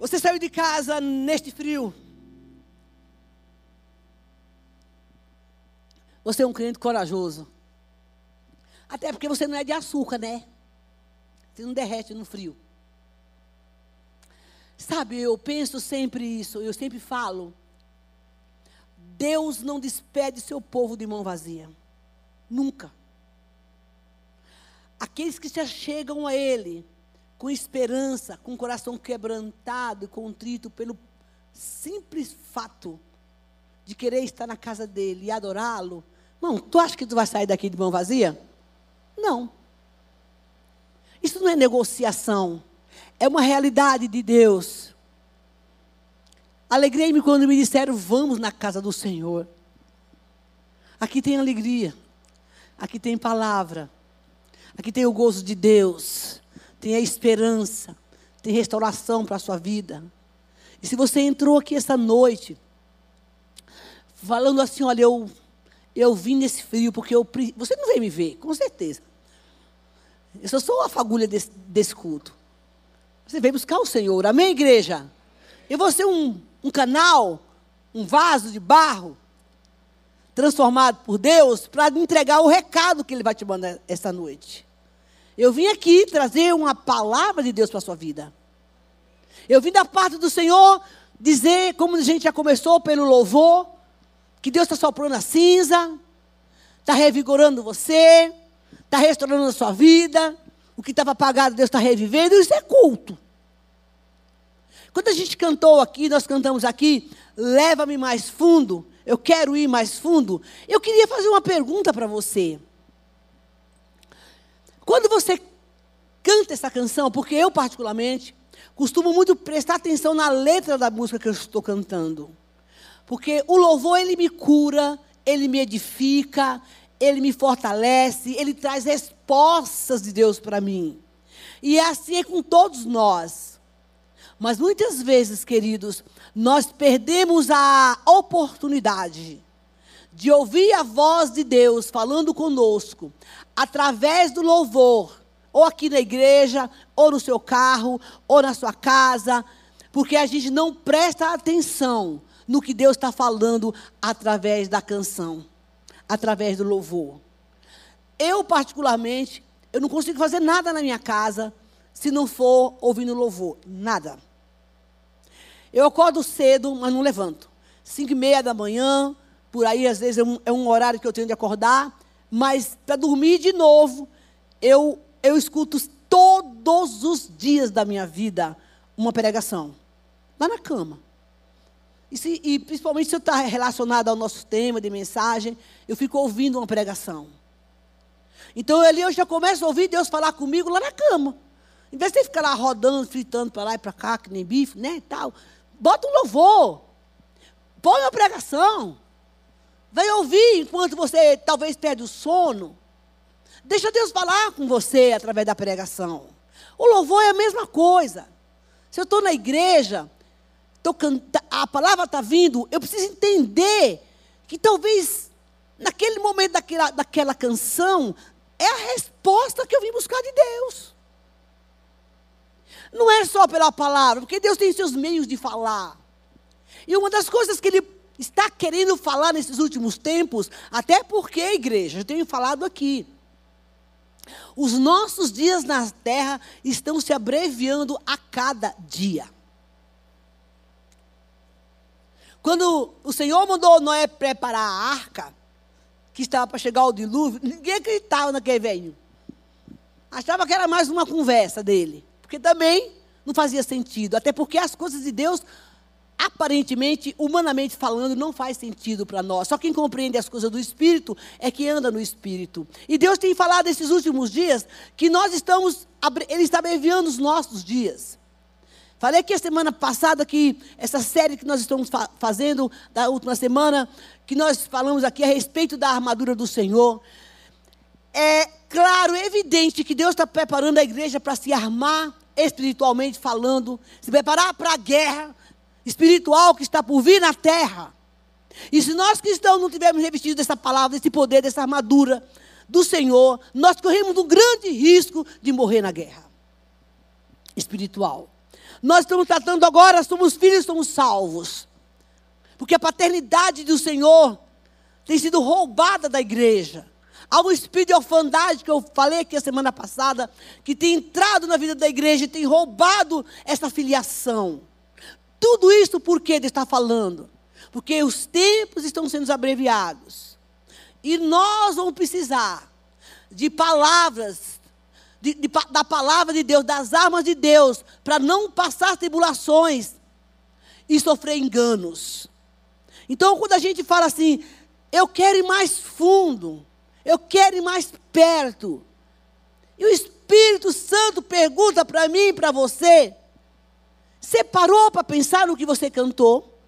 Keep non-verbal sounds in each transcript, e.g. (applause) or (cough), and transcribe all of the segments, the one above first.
Você saiu de casa neste frio. Você é um crente corajoso. Até porque você não é de açúcar, né? Você não derrete no frio. Sabe, eu penso sempre isso, eu sempre falo. Deus não despede seu povo de mão vazia. Nunca. Aqueles que se chegam a Ele com esperança, com o coração quebrantado e contrito pelo simples fato de querer estar na casa dele e adorá-lo. Irmão, tu acha que tu vai sair daqui de mão vazia? Não. Isso não é negociação. É uma realidade de Deus. Alegrei-me quando me disseram: vamos na casa do Senhor. Aqui tem alegria. Aqui tem palavra. Aqui tem o gozo de Deus tem a esperança, tem restauração para a sua vida. E se você entrou aqui essa noite, falando assim, olha, eu, eu vim nesse frio porque eu. Você não veio me ver, com certeza. Eu só sou a fagulha desse, desse culto. Você veio buscar o Senhor, amém, igreja? Eu vou ser um, um canal, um vaso de barro, transformado por Deus, para entregar o recado que Ele vai te mandar essa noite. Eu vim aqui trazer uma palavra de Deus para a sua vida. Eu vim da parte do Senhor dizer, como a gente já começou pelo louvor, que Deus está soprando a cinza, está revigorando você, está restaurando a sua vida, o que estava apagado, Deus está revivendo, isso é culto. Quando a gente cantou aqui, nós cantamos aqui, leva-me mais fundo, eu quero ir mais fundo, eu queria fazer uma pergunta para você. Quando você canta essa canção, porque eu, particularmente, costumo muito prestar atenção na letra da música que eu estou cantando. Porque o louvor, ele me cura, ele me edifica, ele me fortalece, ele traz respostas de Deus para mim. E é assim é com todos nós. Mas muitas vezes, queridos, nós perdemos a oportunidade de ouvir a voz de Deus falando conosco, através do louvor, ou aqui na igreja, ou no seu carro, ou na sua casa, porque a gente não presta atenção no que Deus está falando através da canção, através do louvor. Eu, particularmente, eu não consigo fazer nada na minha casa se não for ouvindo louvor. Nada. Eu acordo cedo, mas não levanto. Cinco e meia da manhã, por aí, às vezes, é um, é um horário que eu tenho de acordar, mas para dormir de novo, eu, eu escuto todos os dias da minha vida uma pregação. Lá na cama. E, se, e principalmente se eu está relacionado ao nosso tema de mensagem, eu fico ouvindo uma pregação. Então ali eu já começo a ouvir Deus falar comigo lá na cama. Em vez de ficar lá rodando, fritando para lá e para cá, que nem bife, né, tal. Bota um louvor. Põe uma pregação. Vai ouvir enquanto você talvez perde o sono. Deixa Deus falar com você através da pregação. O louvor é a mesma coisa. Se eu estou na igreja, tô canta, a palavra está vindo, eu preciso entender que talvez naquele momento daquela, daquela canção é a resposta que eu vim buscar de Deus. Não é só pela palavra, porque Deus tem seus meios de falar. E uma das coisas que Ele está querendo falar nesses últimos tempos, até porque, igreja, eu tenho falado aqui. Os nossos dias na terra estão se abreviando a cada dia. Quando o Senhor mandou Noé preparar a arca, que estava para chegar o dilúvio, ninguém acreditava naquele velho. Achava que era mais uma conversa dele. Porque também não fazia sentido. Até porque as coisas de Deus aparentemente, humanamente falando, não faz sentido para nós. Só quem compreende as coisas do Espírito é que anda no Espírito. E Deus tem falado esses últimos dias que nós estamos, Ele está abreviando os nossos dias. Falei que a semana passada que essa série que nós estamos fa fazendo, da última semana, que nós falamos aqui a respeito da armadura do Senhor. É claro, evidente que Deus está preparando a igreja para se armar espiritualmente falando, se preparar para a guerra, espiritual que está por vir na terra. E se nós cristãos não tivermos revestido dessa palavra, desse poder, dessa armadura do Senhor, nós corremos um grande risco de morrer na guerra espiritual. Nós estamos tratando agora, somos filhos, somos salvos. Porque a paternidade do Senhor tem sido roubada da igreja. Há um espírito de orfandade que eu falei aqui a semana passada, que tem entrado na vida da igreja e tem roubado essa filiação. Tudo isso por que ele está falando? Porque os tempos estão sendo abreviados. E nós vamos precisar de palavras, de, de, da palavra de Deus, das armas de Deus, para não passar tribulações e sofrer enganos. Então, quando a gente fala assim, eu quero ir mais fundo, eu quero ir mais perto. E o Espírito Santo pergunta para mim e para você: você parou para pensar no que você cantou?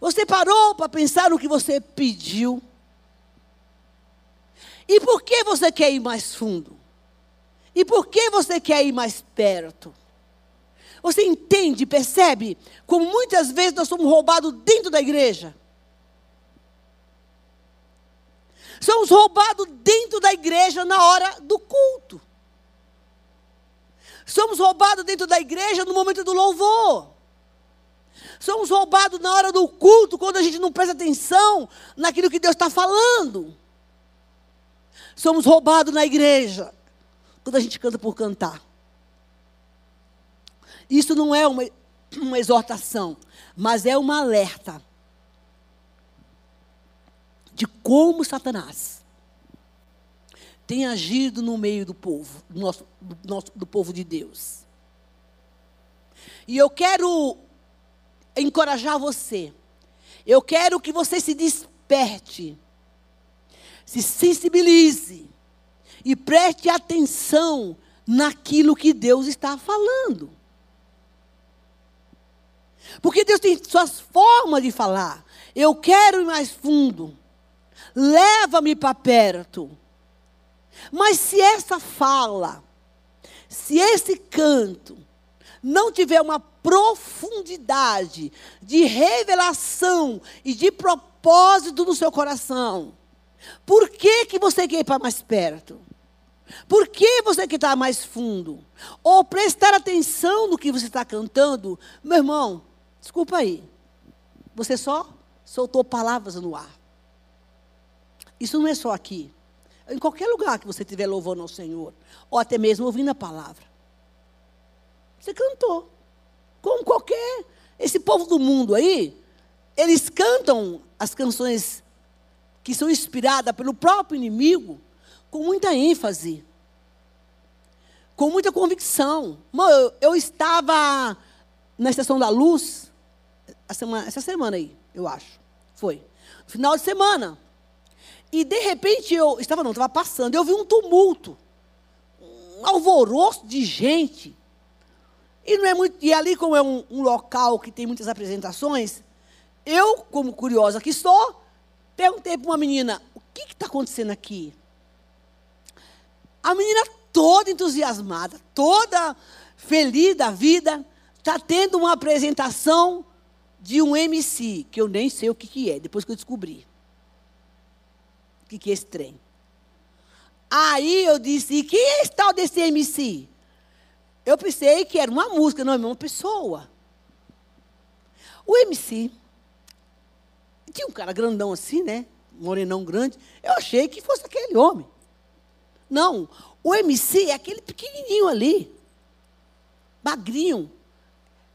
Você parou para pensar no que você pediu? E por que você quer ir mais fundo? E por que você quer ir mais perto? Você entende, percebe como muitas vezes nós somos roubados dentro da igreja? Somos roubados dentro da igreja na hora do culto. Somos roubados dentro da igreja no momento do louvor. Somos roubados na hora do culto, quando a gente não presta atenção naquilo que Deus está falando. Somos roubados na igreja, quando a gente canta por cantar. Isso não é uma, uma exortação, mas é uma alerta de como Satanás tem agido no meio do povo, do, nosso, do, nosso, do povo de Deus. E eu quero encorajar você. Eu quero que você se desperte, se sensibilize e preste atenção naquilo que Deus está falando. Porque Deus tem suas formas de falar. Eu quero ir mais fundo leva-me para perto. Mas se essa fala, se esse canto não tiver uma profundidade de revelação e de propósito no seu coração, por que, que você quer ir para mais perto? Por que você quer estar mais fundo? Ou prestar atenção no que você está cantando? Meu irmão, desculpa aí. Você só soltou palavras no ar. Isso não é só aqui. Em qualquer lugar que você estiver louvando ao Senhor, ou até mesmo ouvindo a palavra. Você cantou. Como qualquer. Esse povo do mundo aí, eles cantam as canções que são inspiradas pelo próprio inimigo com muita ênfase, com muita convicção. eu, eu estava na Estação da Luz, semana, essa semana aí, eu acho. Foi. Final de semana. E de repente eu estava não, estava passando, eu vi um tumulto, um alvoroço de gente. E não é muito, e ali como é um, um local que tem muitas apresentações, eu, como curiosa que sou, perguntei para uma menina, o que está acontecendo aqui? A menina toda entusiasmada, toda feliz da vida, está tendo uma apresentação de um MC, que eu nem sei o que, que é, depois que eu descobri que, que é esse trem? Aí eu disse, e quem é esse tal desse MC? Eu pensei que era uma música, não, é uma pessoa. O MC tinha um cara grandão assim, né? Morenão grande. Eu achei que fosse aquele homem. Não, o MC é aquele pequenininho ali, magrinho.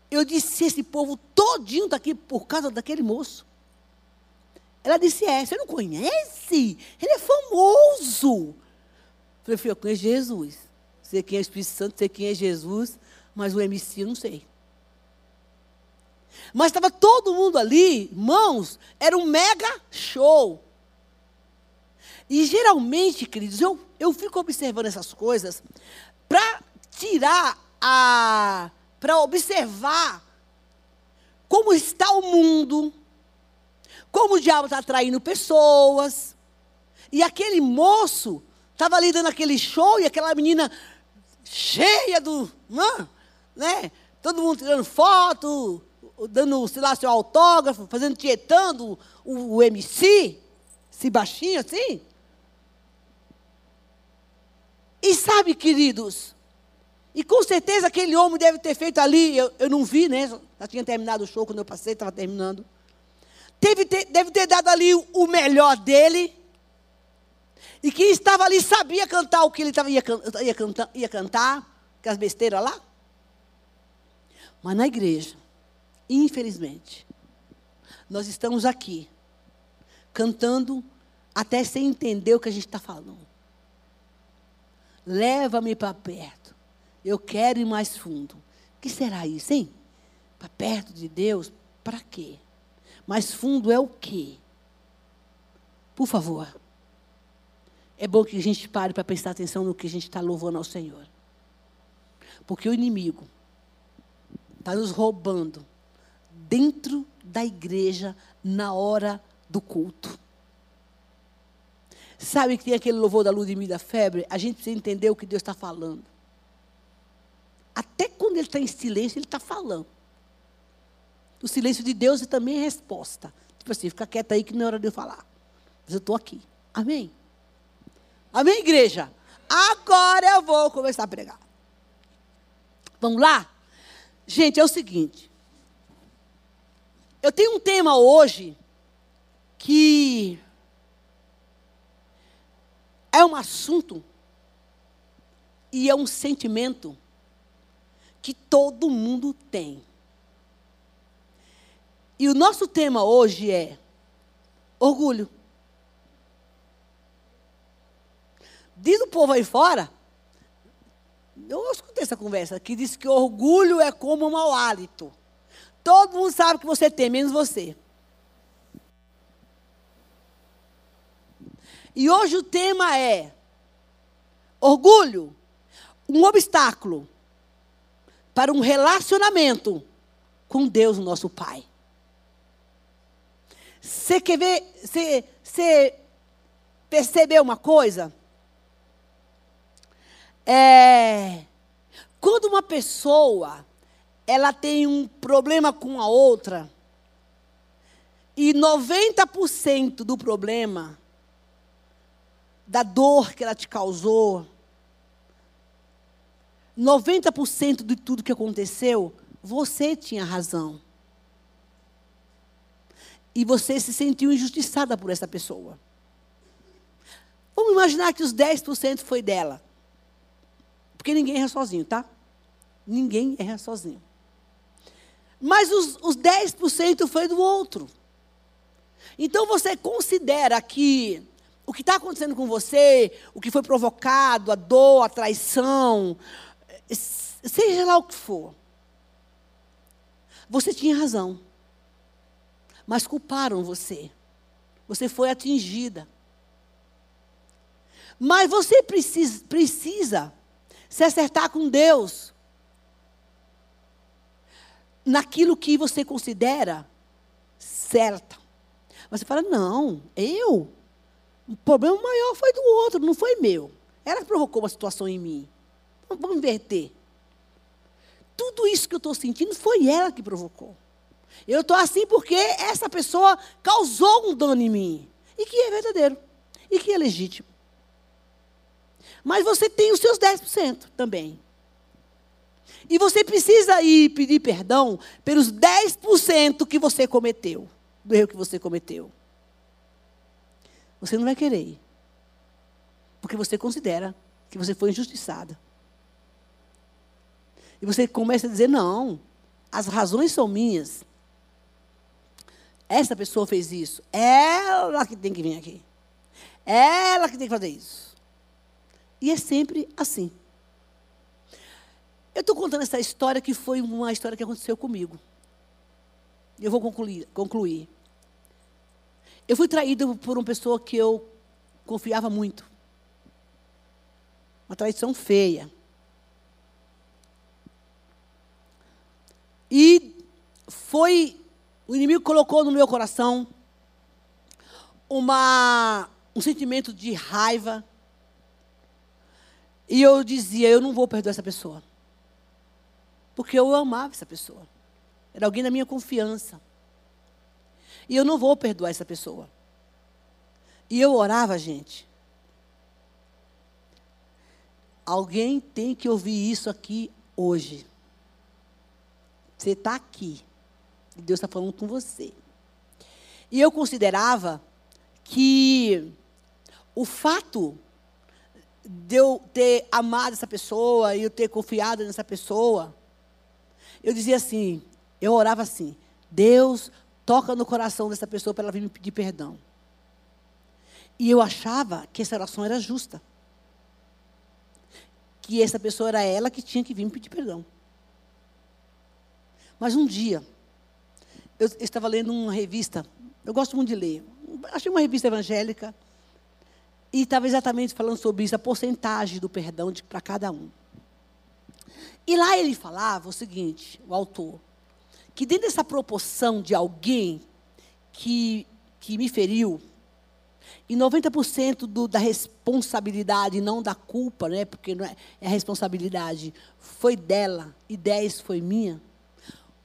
Eu disse, esse povo todinho está aqui por causa daquele moço. Ela disse: É, você não conhece? Ele é famoso. Eu falei: Filho, eu conheço Jesus. Sei quem é o Espírito Santo, sei quem é Jesus, mas o MC eu não sei. Mas estava todo mundo ali, irmãos, era um mega show. E geralmente, queridos, eu, eu fico observando essas coisas para tirar a. para observar como está o mundo, como o diabo está atraindo pessoas. E aquele moço estava ali dando aquele show e aquela menina cheia do. Né? Todo mundo tirando foto, dando, sei lá, seu autógrafo, fazendo tietando o, o MC, esse baixinho assim. E sabe, queridos, E com certeza aquele homem deve ter feito ali, eu, eu não vi, né? Já tinha terminado o show quando eu passei, estava terminando. Teve, deve ter dado ali o melhor dele. E quem estava ali sabia cantar o que ele tava, ia, ia, cantar, ia cantar, com as besteiras lá. Mas na igreja, infelizmente, nós estamos aqui, cantando até sem entender o que a gente está falando. Leva-me para perto. Eu quero ir mais fundo. O que será isso, hein? Para perto de Deus, para quê? Mais fundo é o quê? Por favor. É bom que a gente pare para prestar atenção no que a gente está louvando ao Senhor. Porque o inimigo está nos roubando dentro da igreja na hora do culto. Sabe que tem aquele louvor da luz e da febre? A gente precisa entender o que Deus está falando. Até quando ele está em silêncio, ele está falando. O silêncio de Deus é também resposta. Tipo assim, fica quieto aí que não é hora de eu falar. Mas eu estou aqui. Amém? Amém, igreja? Agora eu vou começar a pregar. Vamos lá? Gente, é o seguinte. Eu tenho um tema hoje que é um assunto e é um sentimento que todo mundo tem. E o nosso tema hoje é orgulho. Diz o povo aí fora, eu escutei essa conversa, que diz que orgulho é como um mau hálito. Todo mundo sabe que você tem, menos você. E hoje o tema é orgulho, um obstáculo para um relacionamento com Deus, nosso Pai. Você quer ver, você percebeu uma coisa? É, quando uma pessoa ela tem um problema com a outra, e 90% do problema, da dor que ela te causou, 90% de tudo que aconteceu, você tinha razão. E você se sentiu injustiçada por essa pessoa. Vamos imaginar que os 10% foi dela. Porque ninguém erra sozinho, tá? Ninguém erra sozinho. Mas os, os 10% foi do outro. Então você considera que o que está acontecendo com você, o que foi provocado, a dor, a traição, seja lá o que for, você tinha razão. Mas culparam você. Você foi atingida. Mas você precisa, precisa se acertar com Deus naquilo que você considera certo. Você fala, não, eu. O problema maior foi do outro, não foi meu. Ela provocou uma situação em mim. Vamos inverter. Tudo isso que eu estou sentindo foi ela que provocou. Eu estou assim porque essa pessoa causou um dano em mim. E que é verdadeiro. E que é legítimo. Mas você tem os seus 10% também. E você precisa ir pedir perdão pelos 10% que você cometeu, do erro que você cometeu. Você não vai querer. Porque você considera que você foi injustiçada. E você começa a dizer: não, as razões são minhas. Essa pessoa fez isso. Ela que tem que vir aqui. Ela que tem que fazer isso. E é sempre assim. Eu estou contando essa história que foi uma história que aconteceu comigo. Eu vou concluir. concluir. Eu fui traído por uma pessoa que eu confiava muito. Uma traição feia. E foi, o inimigo colocou no meu coração uma, um sentimento de raiva, e eu dizia: eu não vou perdoar essa pessoa. Porque eu amava essa pessoa. Era alguém da minha confiança. E eu não vou perdoar essa pessoa. E eu orava, gente. Alguém tem que ouvir isso aqui hoje. Você está aqui. Deus está falando com você. E eu considerava que o fato de eu ter amado essa pessoa e eu ter confiado nessa pessoa, eu dizia assim, eu orava assim, Deus toca no coração dessa pessoa para ela vir me pedir perdão. E eu achava que essa oração era justa. Que essa pessoa era ela que tinha que vir me pedir perdão. Mas um dia, eu estava lendo uma revista, eu gosto muito de ler, achei uma revista evangélica, e estava exatamente falando sobre isso, a porcentagem do perdão para cada um. E lá ele falava o seguinte, o autor, que dentro dessa proporção de alguém que, que me feriu, e 90% do, da responsabilidade, não da culpa, né, porque não é, é a responsabilidade, foi dela e 10 foi minha,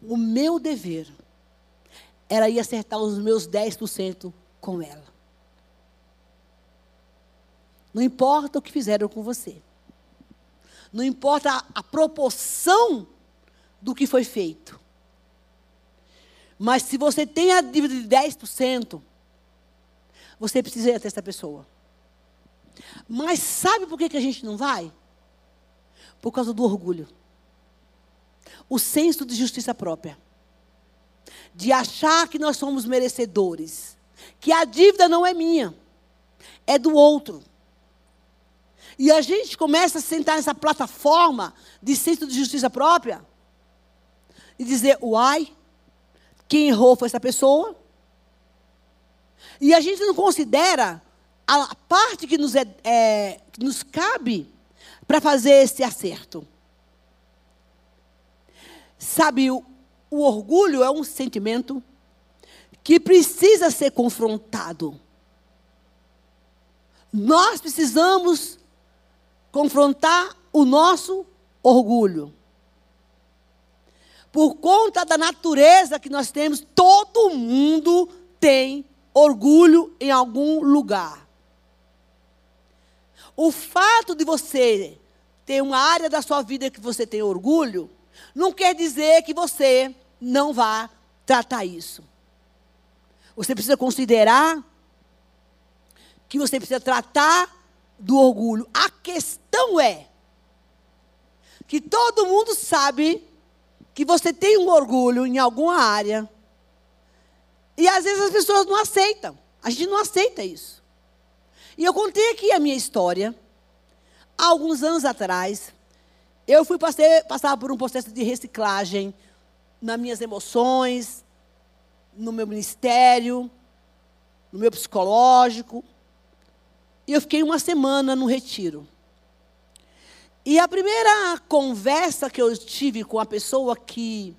o meu dever era ir acertar os meus 10% com ela. Não importa o que fizeram com você. Não importa a, a proporção do que foi feito. Mas se você tem a dívida de 10%, você precisa ir até essa pessoa. Mas sabe por que, que a gente não vai? Por causa do orgulho. O senso de justiça própria. De achar que nós somos merecedores. Que a dívida não é minha, é do outro. E a gente começa a sentar nessa plataforma de senso de justiça própria e dizer: uai, quem errou foi essa pessoa. E a gente não considera a parte que nos, é, é que nos cabe para fazer esse acerto. Sabe, o, o orgulho é um sentimento que precisa ser confrontado. Nós precisamos confrontar o nosso orgulho. Por conta da natureza que nós temos, todo mundo tem orgulho em algum lugar. O fato de você ter uma área da sua vida que você tem orgulho, não quer dizer que você não vá tratar isso. Você precisa considerar que você precisa tratar do orgulho. A questão é que todo mundo sabe que você tem um orgulho em alguma área. E às vezes as pessoas não aceitam. A gente não aceita isso. E eu contei aqui a minha história. Há alguns anos atrás, eu fui passar, passar por um processo de reciclagem nas minhas emoções, no meu ministério, no meu psicológico. E eu fiquei uma semana no retiro. E a primeira conversa que eu tive com a pessoa que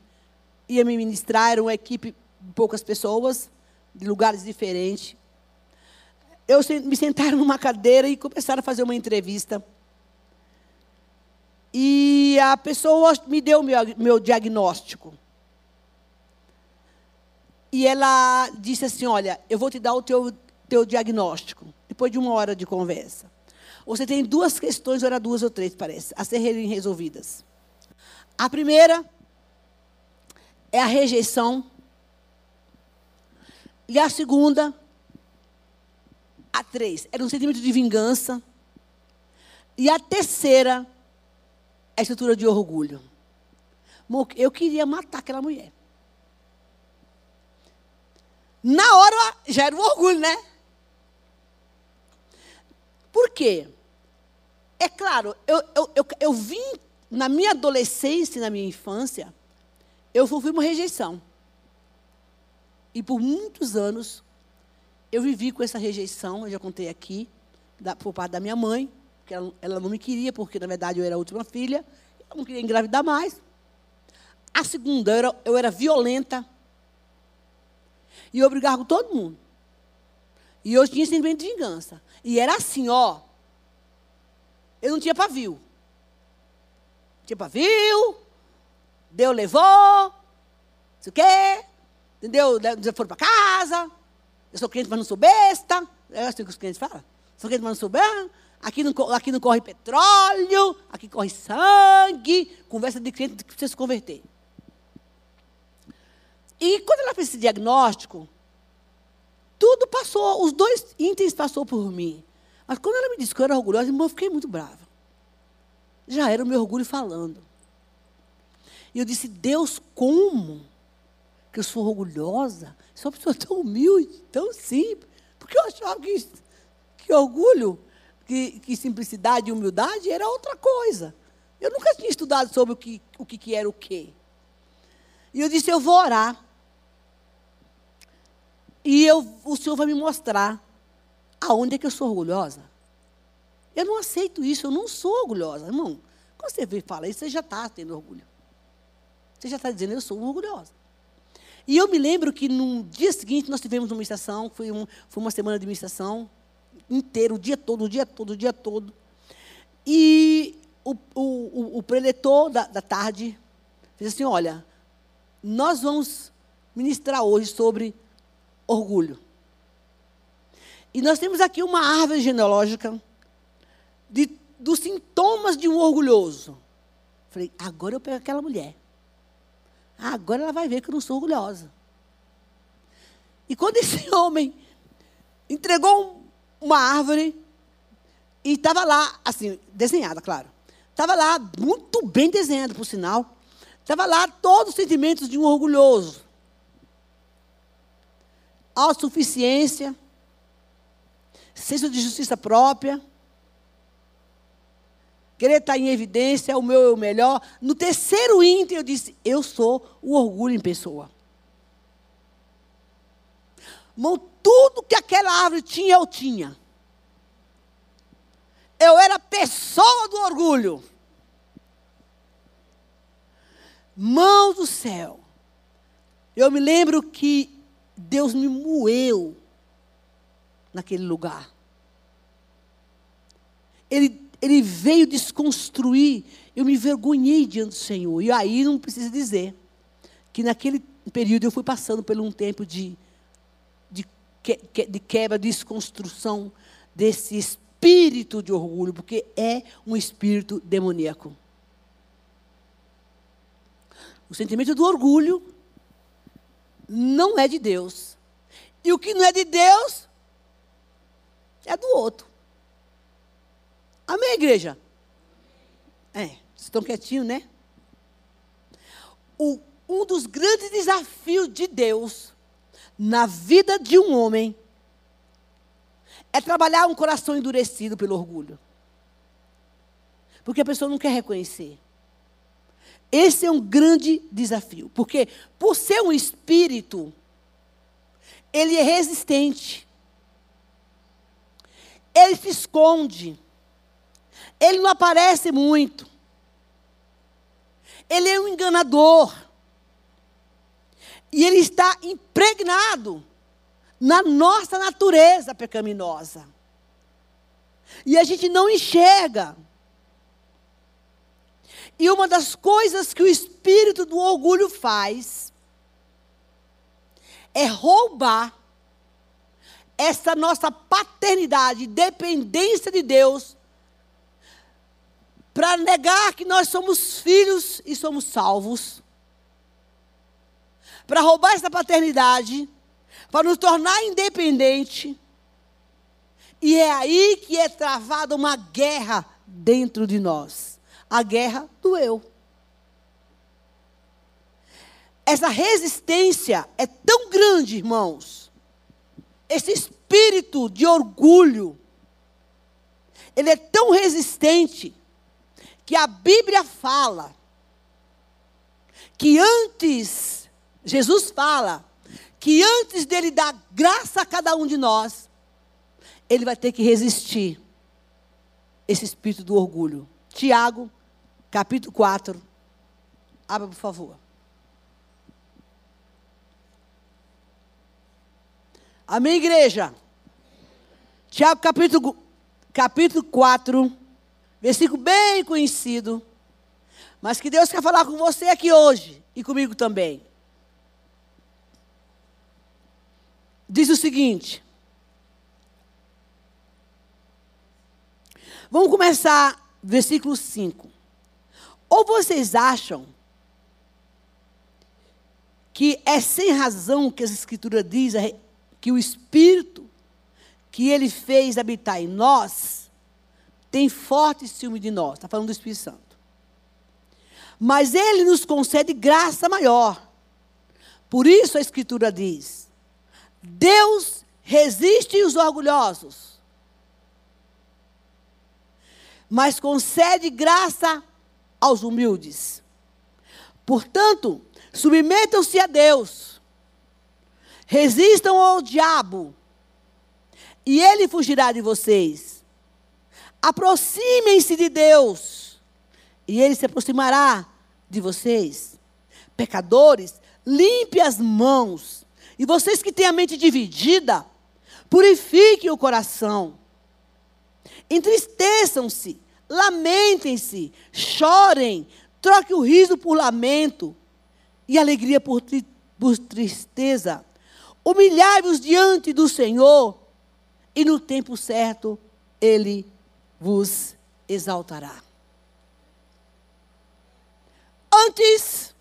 ia me ministrar, era uma equipe de poucas pessoas, de lugares diferentes. Eu me sentaram (laughs) numa cadeira e começaram a fazer uma entrevista. E a pessoa me deu meu, meu diagnóstico. E ela disse assim: Olha, eu vou te dar o teu, teu diagnóstico depois de uma hora de conversa. Você tem duas questões, ou era duas ou três, parece, a serem resolvidas. A primeira é a rejeição. E a segunda, a três, era um sentimento de vingança. E a terceira, a estrutura de orgulho. Eu queria matar aquela mulher. Na hora já era um orgulho, né? Por quê? É claro, eu, eu, eu, eu vim, na minha adolescência na minha infância, eu sofri uma rejeição. E por muitos anos, eu vivi com essa rejeição, eu já contei aqui, da, por parte da minha mãe, que ela, ela não me queria, porque na verdade eu era a última filha, eu não queria engravidar mais. A segunda, eu era, eu era violenta. E eu brigava com todo mundo. E eu tinha sentimento de vingança. E era assim, ó. Eu não tinha pavio. Tinha pavio. Deus levou. Sei o quê. Entendeu? Foram para casa. Eu sou crente, mas não sou besta. É assim que os clientes falam. Sou crente, mas não sou besta. aqui não, aqui não corre petróleo, aqui corre sangue. Conversa de crente que precisa se converter. E quando ela fez esse diagnóstico, tudo passou, os dois itens passou por mim. Mas quando ela me disse que eu era orgulhosa, eu fiquei muito brava. Já era o meu orgulho falando. E eu disse, Deus, como? Que eu sou orgulhosa? Sou uma pessoa tão humilde, tão simples. Porque eu achava que, que orgulho, que, que simplicidade e humildade era outra coisa. Eu nunca tinha estudado sobre o que, o que, que era o quê. E eu disse, eu vou orar. E eu, o Senhor vai me mostrar aonde é que eu sou orgulhosa. Eu não aceito isso, eu não sou orgulhosa, irmão. Quando você fala isso, você já está tendo orgulho. Você já está dizendo, eu sou orgulhosa. E eu me lembro que no dia seguinte nós tivemos uma estação, foi, um, foi uma semana de ministração inteira, o dia todo, o dia todo, o dia todo. E o, o, o, preletor da, da tarde fez assim: olha, nós vamos ministrar hoje sobre orgulho. E nós temos aqui uma árvore genealógica de, dos sintomas de um orgulhoso. Falei, agora eu pego aquela mulher. Agora ela vai ver que eu não sou orgulhosa. E quando esse (laughs) homem entregou uma árvore e estava lá, assim, desenhada, claro. Estava lá, muito bem desenhado, por sinal. Estava lá todos os sentimentos de um orgulhoso autossuficiência, senso de justiça própria, querer estar em evidência, o meu é o melhor. No terceiro íntegro, eu disse: Eu sou o orgulho em pessoa. Irmão, tudo que aquela árvore tinha, eu tinha. Eu era pessoa do orgulho. Mão do céu. Eu me lembro que Deus me moeu naquele lugar. Ele, ele veio desconstruir. Eu me envergonhei diante do Senhor. E aí não precisa dizer que naquele período eu fui passando por um tempo de, de, de quebra, de desconstrução desse espírito de orgulho, porque é um espírito demoníaco. O sentimento do orgulho não é de Deus. E o que não é de Deus é do outro. Amém, igreja? É, vocês estão quietinhos, né? O, um dos grandes desafios de Deus na vida de um homem é trabalhar um coração endurecido pelo orgulho. Porque a pessoa não quer reconhecer. Esse é um grande desafio, porque por ser um espírito, ele é resistente. Ele se esconde. Ele não aparece muito. Ele é um enganador. E ele está impregnado na nossa natureza pecaminosa. E a gente não enxerga. E uma das coisas que o espírito do orgulho faz é roubar essa nossa paternidade, dependência de Deus, para negar que nós somos filhos e somos salvos, para roubar essa paternidade, para nos tornar independente. E é aí que é travada uma guerra dentro de nós a guerra do eu. Essa resistência é tão grande, irmãos. Esse espírito de orgulho, ele é tão resistente que a Bíblia fala que antes, Jesus fala, que antes dele dar graça a cada um de nós, ele vai ter que resistir esse espírito do orgulho. Tiago capítulo 4. Abra, por favor. Amém, igreja? Tiago, capítulo, capítulo 4, versículo bem conhecido, mas que Deus quer falar com você aqui hoje e comigo também. Diz o seguinte: Vamos começar, versículo 5. Ou vocês acham que é sem razão que a Escritura diz que o Espírito que ele fez habitar em nós tem forte ciúme de nós. Está falando do Espírito Santo. Mas ele nos concede graça maior. Por isso a Escritura diz: Deus resiste os orgulhosos, mas concede graça aos humildes. Portanto, submetam-se a Deus, resistam ao diabo, e ele fugirá de vocês. Aproximem-se de Deus, e ele se aproximará de vocês. Pecadores, limpe as mãos. E vocês que têm a mente dividida, purifiquem o coração. Entristeçam-se, lamentem-se, chorem, troque o riso por lamento e alegria por, tri por tristeza. Humilhai-vos diante do Senhor, e no tempo certo ele vos exaltará. Antes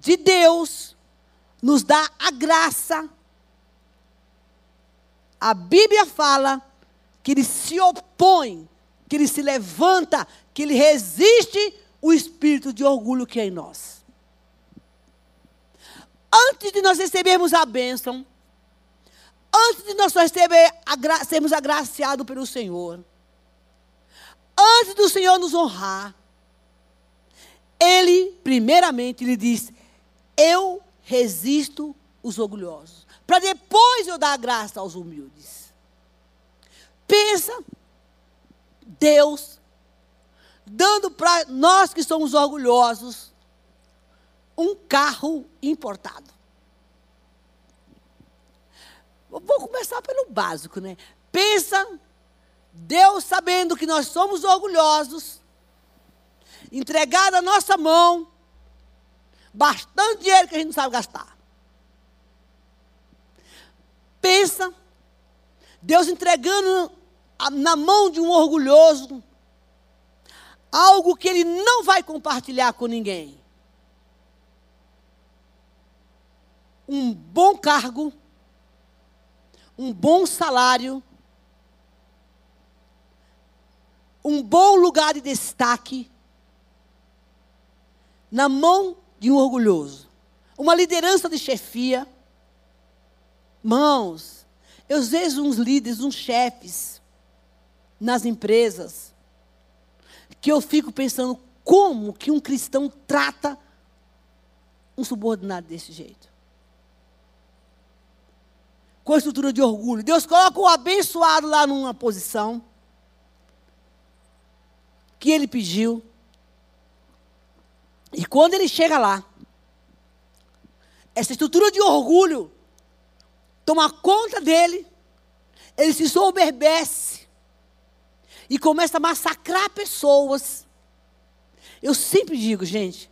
de Deus nos dar a graça, a Bíblia fala que ele se opõe, que ele se levanta, que ele resiste o espírito de orgulho que é em nós. Antes de nós recebermos a bênção, antes de nós receber agra sermos agraciados pelo Senhor, antes do Senhor nos honrar, Ele, primeiramente, lhe diz: Eu resisto os orgulhosos, para depois eu dar graça aos humildes. Pensa, Deus dando para nós que somos orgulhosos um carro importado. Vou começar pelo básico, né? Pensa, Deus sabendo que nós somos orgulhosos, entregar na nossa mão bastante dinheiro que a gente não sabe gastar. Pensa, Deus entregando na mão de um orgulhoso algo que ele não vai compartilhar com ninguém. Um bom cargo, um bom salário, um bom lugar de destaque na mão de um orgulhoso. Uma liderança de chefia. Mãos, eu vejo uns líderes, uns chefes nas empresas, que eu fico pensando como que um cristão trata um subordinado desse jeito. Com a estrutura de orgulho. Deus coloca o abençoado lá numa posição que ele pediu. E quando ele chega lá, essa estrutura de orgulho toma conta dele, ele se soberbece e começa a massacrar pessoas. Eu sempre digo, gente,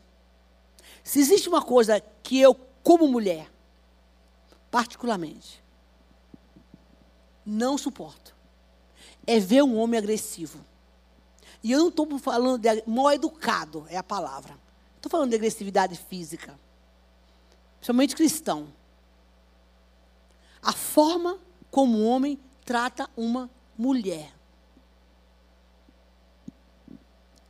se existe uma coisa que eu, como mulher, particularmente, não suporto, é ver um homem agressivo. E eu não estou falando de mal educado, é a palavra. Estou falando de agressividade física. Principalmente cristão a forma como o homem trata uma mulher.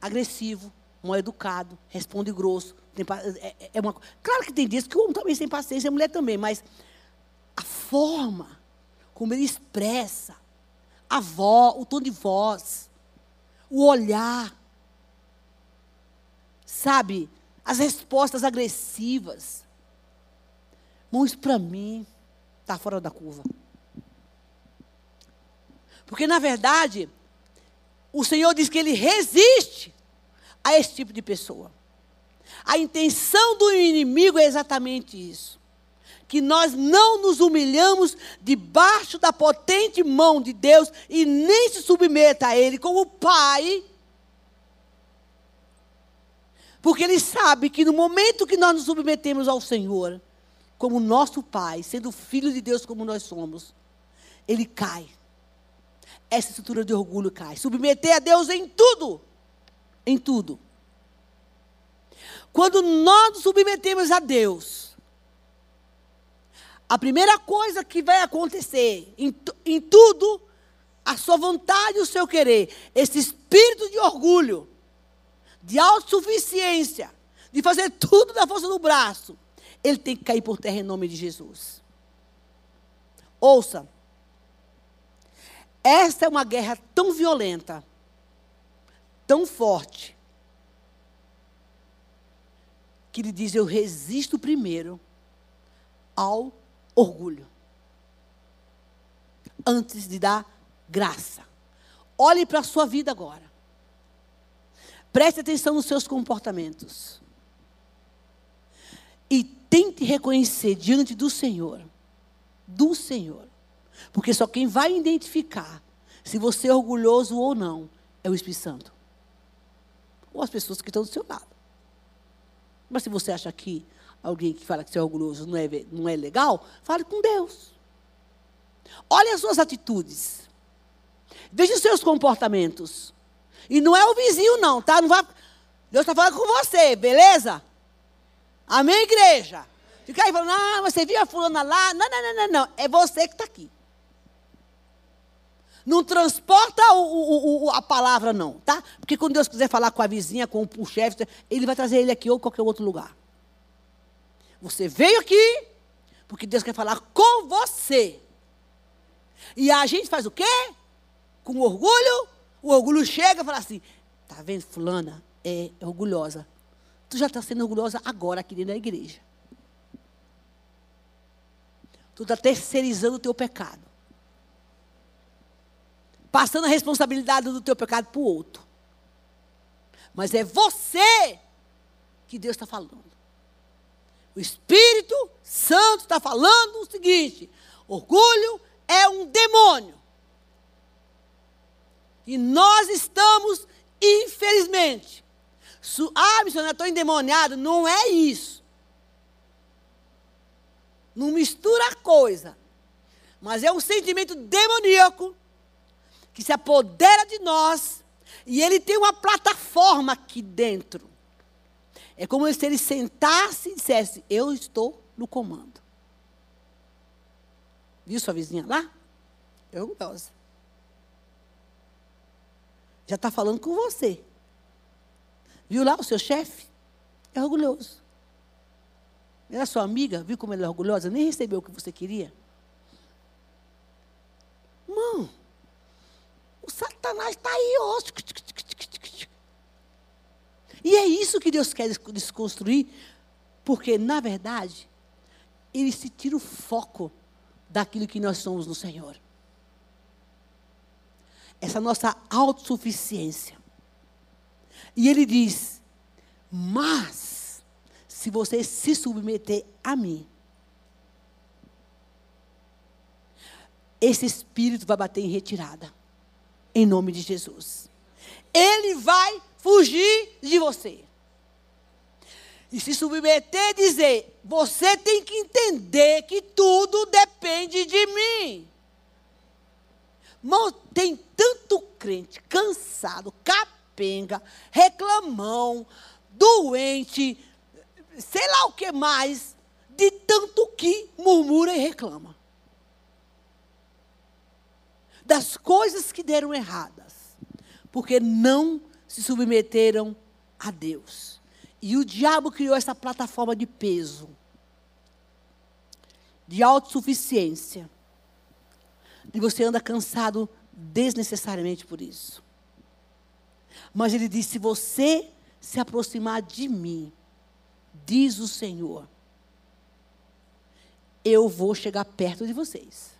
Agressivo, mal educado, responde grosso. Tem, é, é, é uma, claro que tem dias que o homem também tem paciência, a mulher também, mas a forma como ele expressa, a voz, o tom de voz, o olhar, sabe, as respostas agressivas. Irmão, para mim está fora da curva. Porque, na verdade, o Senhor diz que Ele resiste a esse tipo de pessoa. A intenção do inimigo é exatamente isso. Que nós não nos humilhamos debaixo da potente mão de Deus e nem se submeta a Ele como Pai. Porque Ele sabe que no momento que nós nos submetemos ao Senhor, como nosso Pai, sendo filho de Deus como nós somos, ele cai. Essa estrutura de orgulho cai. Submeter a Deus em tudo. Em tudo. Quando nós nos submetemos a Deus, a primeira coisa que vai acontecer em, em tudo, a sua vontade e o seu querer, esse espírito de orgulho, de autossuficiência, de fazer tudo da força do braço, ele tem que cair por terra em nome de Jesus. Ouça, esta é uma guerra tão violenta, tão forte, que ele diz: Eu resisto primeiro ao orgulho, antes de dar graça. Olhe para a sua vida agora. Preste atenção nos seus comportamentos. E tente reconhecer diante do Senhor, do Senhor, porque só quem vai identificar se você é orgulhoso ou não é o Espírito Santo. Ou as pessoas que estão do seu lado. Mas se você acha que alguém que fala que você é orgulhoso não é, não é legal, fale com Deus. Olhe as suas atitudes. Veja os seus comportamentos. E não é o vizinho, não, tá? Não vai... Deus está falando com você, beleza? Amém, igreja? Fica aí falando, ah, você viu a fulana lá? Não, não, não, não, não. É você que está aqui. Não transporta o, o, o, a palavra, não, tá? Porque quando Deus quiser falar com a vizinha, com o chefe, Ele vai trazer ele aqui ou qualquer outro lugar. Você veio aqui, porque Deus quer falar com você. E a gente faz o quê? Com orgulho, o orgulho chega e fala assim: tá vendo, fulana é, orgulhosa. Tu já está sendo orgulhosa agora aqui dentro da igreja. Tu está terceirizando o teu pecado passando a responsabilidade do teu pecado para o outro. Mas é você que Deus está falando. O Espírito Santo está falando o seguinte: orgulho é um demônio. E nós estamos, infelizmente, su, ah, missionário, estou endemoniado. Não é isso. Não mistura coisa. Mas é um sentimento demoníaco que se apodera de nós e ele tem uma plataforma aqui dentro. É como se ele sentasse e dissesse: Eu estou no comando. Viu sua vizinha lá? É orgulhosa. Já está falando com você. Viu lá o seu chefe? É orgulhoso. Era sua amiga, viu como ela é orgulhosa? Nem recebeu o que você queria. Irmão, o Satanás está aí, ó. E é isso que Deus quer desconstruir, porque, na verdade, ele se tira o foco daquilo que nós somos no Senhor. Essa nossa autossuficiência. E ele diz: Mas, se você se submeter a mim, esse espírito vai bater em retirada em nome de Jesus. Ele vai fugir de você. E se submeter e dizer: você tem que entender que tudo depende de mim. Tem tanto crente cansado, capenga, reclamão, doente, sei lá o que mais, de tanto que murmura e reclama das coisas que deram erradas, porque não se submeteram a Deus. E o diabo criou essa plataforma de peso, de autossuficiência. E você anda cansado desnecessariamente por isso. Mas ele disse: se você se aproximar de mim, diz o Senhor, eu vou chegar perto de vocês.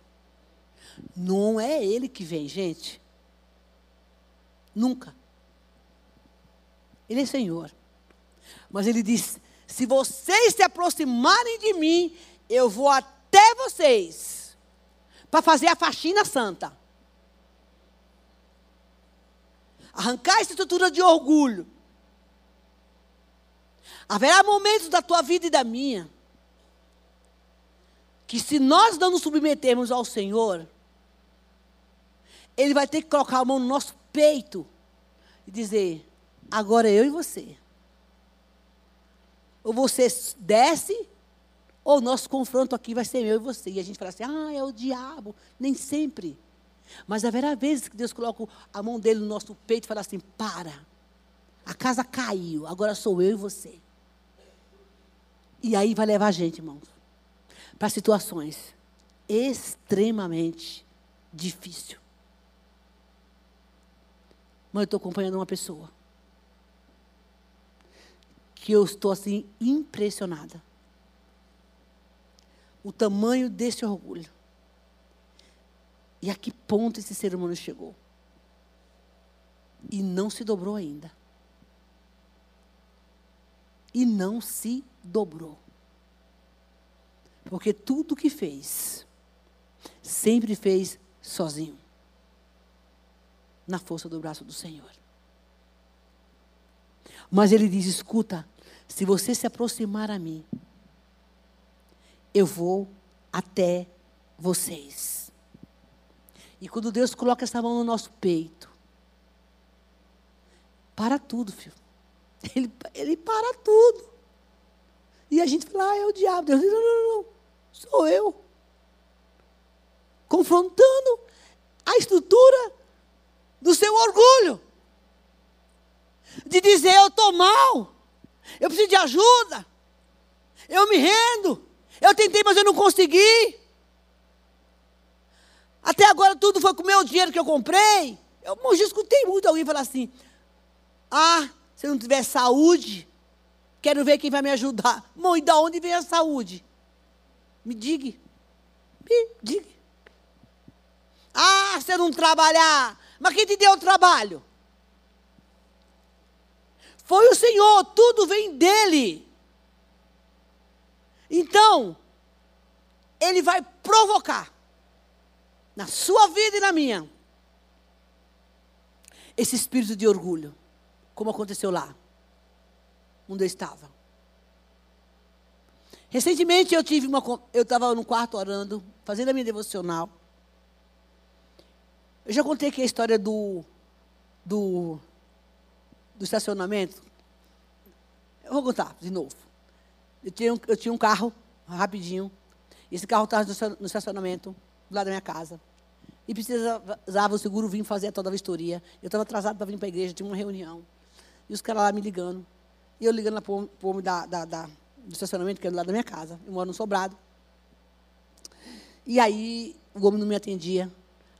Não é ele que vem, gente. Nunca. Ele é Senhor. Mas ele diz: se vocês se aproximarem de mim, eu vou até vocês para fazer a faxina santa. Arrancar essa estrutura de orgulho. Haverá momentos da tua vida e da minha que se nós não nos submetermos ao Senhor, Ele vai ter que colocar a mão no nosso peito e dizer: agora eu e você. Ou você desce, ou o nosso confronto aqui vai ser eu e você. E a gente fala assim: ah, é o diabo. Nem sempre. Mas haverá vezes que Deus coloca a mão dele no nosso peito e fala assim: para. A casa caiu, agora sou eu e você. E aí vai levar a gente, irmãos, para situações extremamente difíceis. Mas eu estou acompanhando uma pessoa que eu estou assim impressionada. O tamanho desse orgulho. E a que ponto esse ser humano chegou? E não se dobrou ainda. E não se dobrou. Porque tudo que fez, sempre fez sozinho na força do braço do Senhor. Mas ele diz: escuta, se você se aproximar a mim, eu vou até vocês. E quando Deus coloca essa mão no nosso peito, para tudo, filho. Ele, ele para tudo. E a gente fala, ah, é o diabo. Deus diz, não, não, não, sou eu. Confrontando a estrutura do seu orgulho. De dizer, eu estou mal, eu preciso de ajuda, eu me rendo, eu tentei, mas eu não consegui. Até agora tudo foi com o meu dinheiro que eu comprei. Eu já escutei muito alguém falar assim: Ah, se eu não tiver saúde, quero ver quem vai me ajudar. (laughs) Mãe, de onde vem a saúde? Me diga. Me diga. Ah, se eu não trabalhar, mas quem te deu o trabalho? Foi o Senhor, tudo vem dele. Então, ele vai provocar na sua vida e na minha esse espírito de orgulho, como aconteceu lá, onde eu estava. Recentemente eu tive uma eu estava no quarto orando, fazendo a minha devocional. Eu já contei aqui a história do, do, do estacionamento. Eu vou contar de novo. Eu tinha, um, eu tinha um carro, rapidinho. Esse carro estava no estacionamento, do lado da minha casa. E precisava o seguro vir fazer toda a vistoria. Eu estava atrasado para vir para a igreja, tinha uma reunião. E os caras lá me ligando. E eu ligando para o homem da, da, da, do estacionamento, que é do lado da minha casa. Eu moro no sobrado. E aí o homem não me atendia.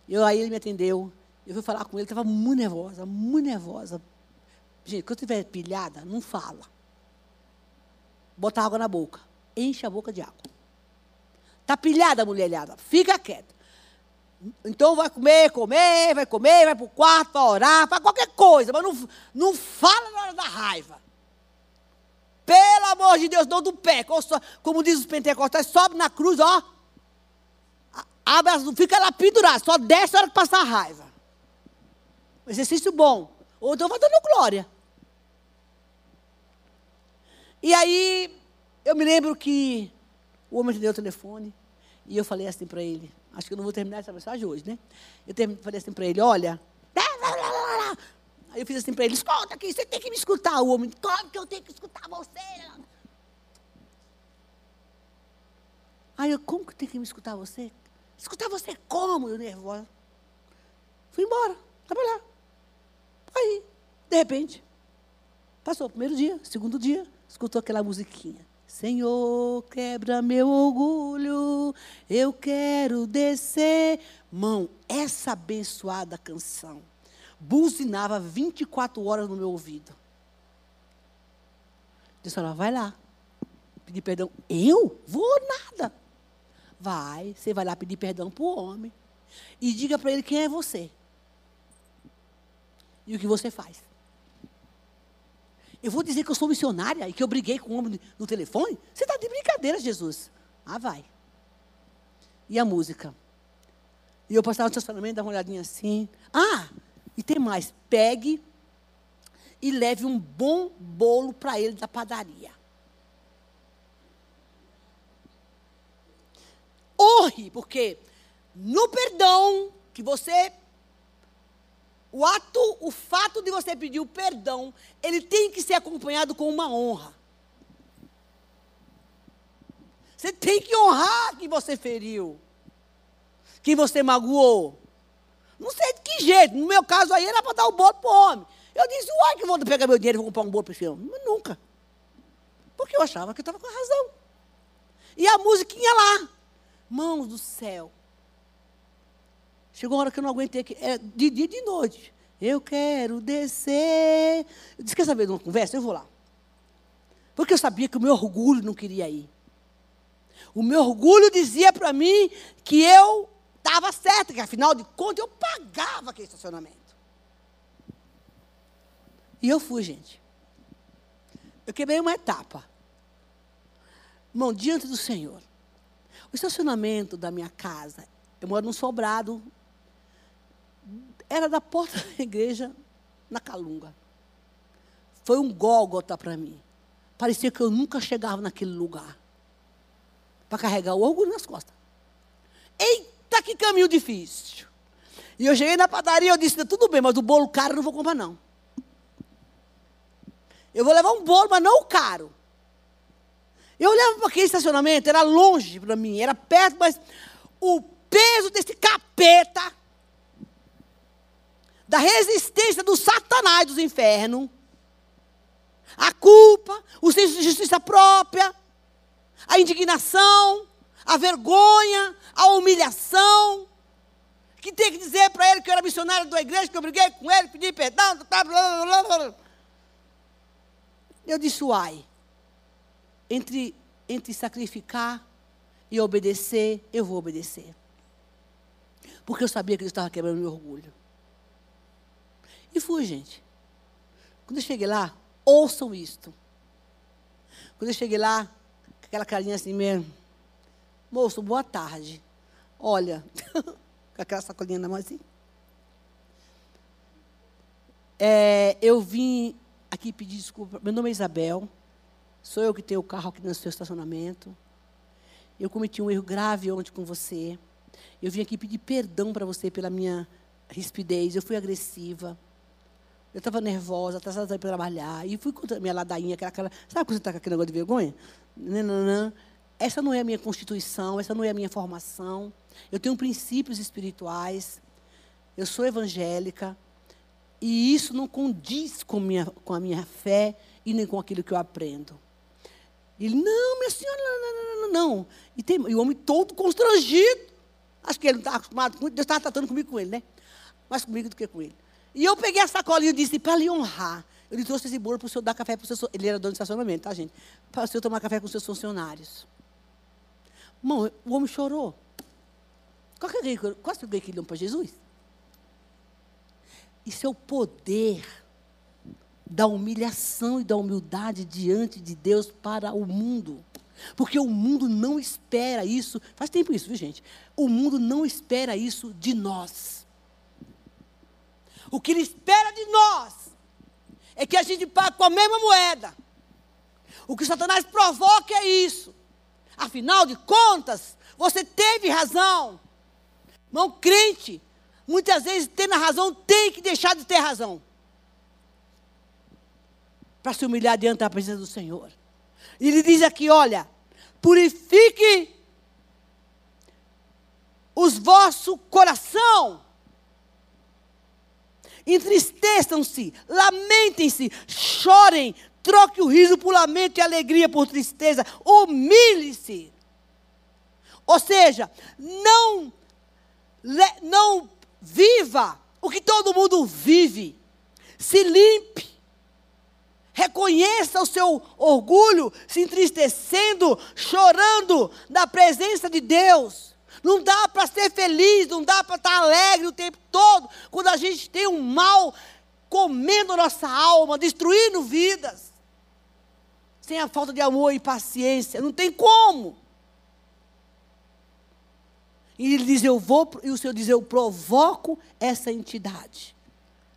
Eu, aí ele me atendeu. Eu fui falar com ele, estava muito nervosa, muito nervosa. Gente, quando estiver pilhada, não fala. Bota água na boca. Enche a boca de água. Está pilhada, mulherada. Fica quieta. Então vai comer, comer, vai comer, vai para o quarto, para orar, para qualquer coisa, mas não, não fala na hora da raiva. Pelo amor de Deus, não do pé. Como diz os pentecostais, sobe na cruz, ó abre as, fica lá pendurado, só desce a hora que passar a raiva. Um exercício bom. Ou então vai dando glória. E aí, eu me lembro que o homem me deu o telefone e eu falei assim para ele, acho que eu não vou terminar essa mensagem hoje, né? Eu falei assim para ele, olha, aí eu fiz assim para ele, escuta aqui, você tem que me escutar. O homem, como que eu tenho que escutar você? Aí eu, como que eu tenho que me escutar você? Escutar você como? Eu nervosa. Fui embora, trabalhar. Aí, de repente, passou o primeiro dia, segundo dia, escutou aquela musiquinha. Senhor, quebra meu orgulho, eu quero descer. Mão, essa abençoada canção buzinava 24 horas no meu ouvido. Disse, ela vai lá, pedir perdão. Eu? Vou nada. Vai, você vai lá pedir perdão para o homem. E diga para ele quem é você. E o que você faz. Eu vou dizer que eu sou missionária e que eu briguei com o homem no telefone? Você está de brincadeira, Jesus. Ah, vai. E a música? E eu passava no estacionamento, dava uma olhadinha assim. Ah, e tem mais. Pegue e leve um bom bolo para ele da padaria. Honre, porque no perdão que você O ato, o fato de você pedir o perdão, ele tem que ser acompanhado com uma honra. Você tem que honrar quem você feriu, quem você magoou. Não sei de que jeito. No meu caso aí era para dar o bolo para o homem. Eu disse, uai, que eu vou pegar meu dinheiro e vou comprar um bolo para esse. Mas nunca. Porque eu achava que eu estava com razão. E a musiquinha lá. Mãos do céu. Chegou uma hora que eu não aguentei, que é de dia e de noite. Eu quero descer. Eu disse, quer saber de uma conversa? Eu vou lá. Porque eu sabia que o meu orgulho não queria ir. O meu orgulho dizia para mim que eu estava certa, que afinal de contas eu pagava aquele estacionamento. E eu fui, gente. Eu quebrei uma etapa. Irmão, diante do Senhor. O estacionamento da minha casa, eu moro num sobrado, era da porta (laughs) da igreja na Calunga. Foi um gólgota para mim. Parecia que eu nunca chegava naquele lugar. Para carregar o orgulho nas costas. Eita, que caminho difícil. E eu cheguei na padaria, eu disse, tudo bem, mas o bolo caro eu não vou comprar não. Eu vou levar um bolo, mas não o caro. Eu olhava para aquele estacionamento, era longe para mim, era perto, mas o peso desse capeta, da resistência do satanás dos infernos, a culpa, o senso de justiça própria, a indignação, a vergonha, a humilhação, que tem que dizer para ele que eu era missionário da igreja, que eu briguei com ele, pedi perdão, blá, blá, blá, blá. Eu disse, uai, entre, entre sacrificar e obedecer, eu vou obedecer. Porque eu sabia que ele estava quebrando meu orgulho. E fui, gente. Quando eu cheguei lá, ouçam isto. Quando eu cheguei lá, com aquela carinha assim mesmo. Moço, boa tarde. Olha, (laughs) com aquela sacolinha na mão assim. É, eu vim aqui pedir desculpa. Meu nome é Isabel. Sou eu que tenho o carro aqui no seu estacionamento. Eu cometi um erro grave ontem com você. Eu vim aqui pedir perdão para você pela minha rispidez. Eu fui agressiva. Eu estava nervosa, atrasada para trabalhar. E fui contra a minha ladainha, aquela cara. Sabe quando você está com aquele negócio de vergonha? Nananã. Essa não é a minha constituição, essa não é a minha formação. Eu tenho princípios espirituais. Eu sou evangélica. E isso não condiz com, minha, com a minha fé e nem com aquilo que eu aprendo. Ele, não, minha senhora, não, não, não, não. E, tem, e o homem todo constrangido. Acho que ele não estava acostumado com Deus estava tratando comigo com ele, né? Mais comigo do que com ele. E eu peguei a sacolinha e disse, para lhe honrar, eu lhe trouxe esse bolo para o senhor dar café para o seu. Ele era dono de estacionamento, tá, gente? Para o senhor tomar café com os seus funcionários. Irmão, o homem chorou. Qual que é que ele para Jesus? Isso é o poder da humilhação e da humildade diante de Deus para o mundo. Porque o mundo não espera isso. Faz tempo isso, viu, gente? O mundo não espera isso de nós. O que ele espera de nós é que a gente pague com a mesma moeda. O que Satanás provoca é isso. Afinal de contas, você teve razão. Não crente Muitas vezes, tendo a razão, tem que deixar de ter razão. Para se humilhar diante da presença do Senhor. E ele diz aqui: olha, purifique os vosso coração. Entristeçam-se, lamentem-se, chorem, troque o riso por lamento e alegria por tristeza, humilhe-se. Ou seja, não, não Viva o que todo mundo vive. Se limpe. Reconheça o seu orgulho, se entristecendo, chorando na presença de Deus. Não dá para ser feliz, não dá para estar alegre o tempo todo, quando a gente tem um mal comendo nossa alma, destruindo vidas. Sem a falta de amor e paciência, não tem como. E ele diz: Eu vou, e o Senhor diz: Eu provoco essa entidade,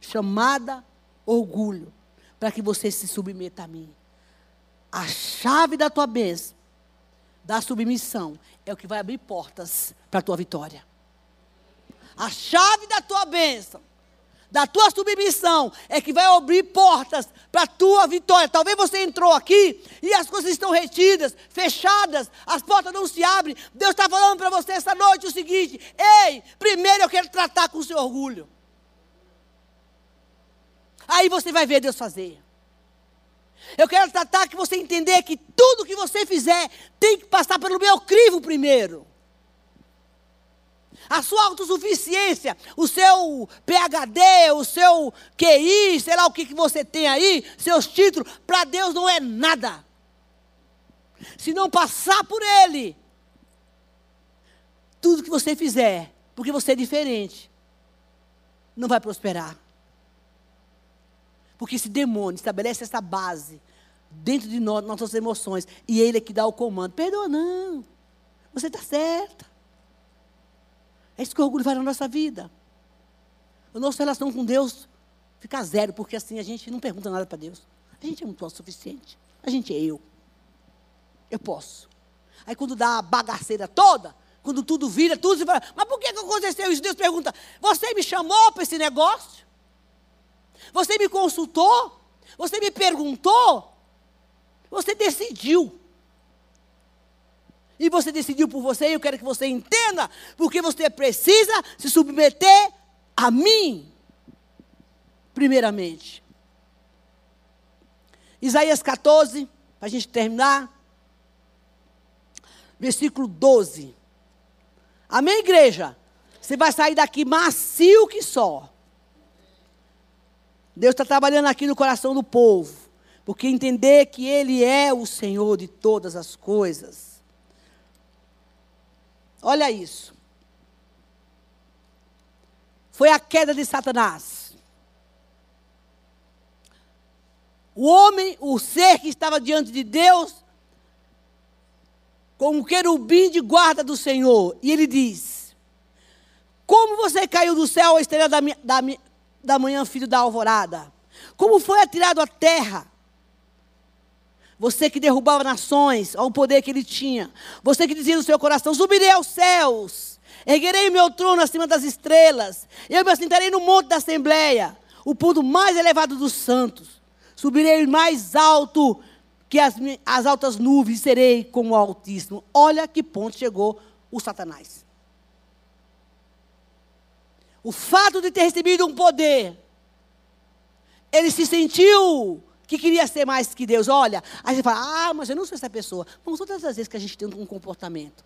chamada orgulho, para que você se submeta a mim. A chave da tua bênção, da submissão, é o que vai abrir portas para a tua vitória. A chave da tua bênção, da tua submissão é que vai abrir portas para a tua vitória. Talvez você entrou aqui e as coisas estão retidas, fechadas, as portas não se abrem. Deus está falando para você essa noite o seguinte: ei, primeiro eu quero tratar com o seu orgulho. Aí você vai ver Deus fazer. Eu quero tratar que você entender que tudo que você fizer tem que passar pelo meu crivo primeiro a sua autossuficiência, o seu PhD, o seu QI, sei lá o que, que você tem aí, seus títulos, para Deus não é nada. Se não passar por Ele, tudo que você fizer, porque você é diferente, não vai prosperar. Porque esse demônio estabelece essa base dentro de nós, nossas emoções, e ele é que dá o comando. Perdoa, não. Você está certa. É isso que o orgulho faz na nossa vida. A nossa relação com Deus fica zero, porque assim a gente não pergunta nada para Deus. A gente é muito autossuficiente. A gente é eu. Eu posso. Aí quando dá a bagaceira toda, quando tudo vira, tudo se fala, mas por que, que aconteceu isso? Deus pergunta, você me chamou para esse negócio? Você me consultou? Você me perguntou? Você decidiu. E você decidiu por você, e eu quero que você entenda, porque você precisa se submeter a mim, primeiramente. Isaías 14, para a gente terminar. Versículo 12. Amém, igreja? Você vai sair daqui macio que só. Deus está trabalhando aqui no coração do povo. Porque entender que Ele é o Senhor de todas as coisas. Olha isso. Foi a queda de Satanás. O homem, o ser que estava diante de Deus, como querubim de guarda do Senhor. E ele diz: Como você caiu do céu, estrela da, da, da manhã, filho da alvorada? Como foi atirado à terra? Você que derrubava nações, ao poder que ele tinha. Você que dizia no seu coração: subirei aos céus, erguerei o meu trono acima das estrelas. Eu me assentarei no monte da Assembleia, o ponto mais elevado dos santos. Subirei mais alto que as, as altas nuvens, serei como o Altíssimo. Olha que ponto chegou o Satanás. O fato de ter recebido um poder, ele se sentiu que queria ser mais que Deus. Olha, aí você fala, ah, mas eu não sou essa pessoa. Vamos todas as vezes que a gente tem um comportamento.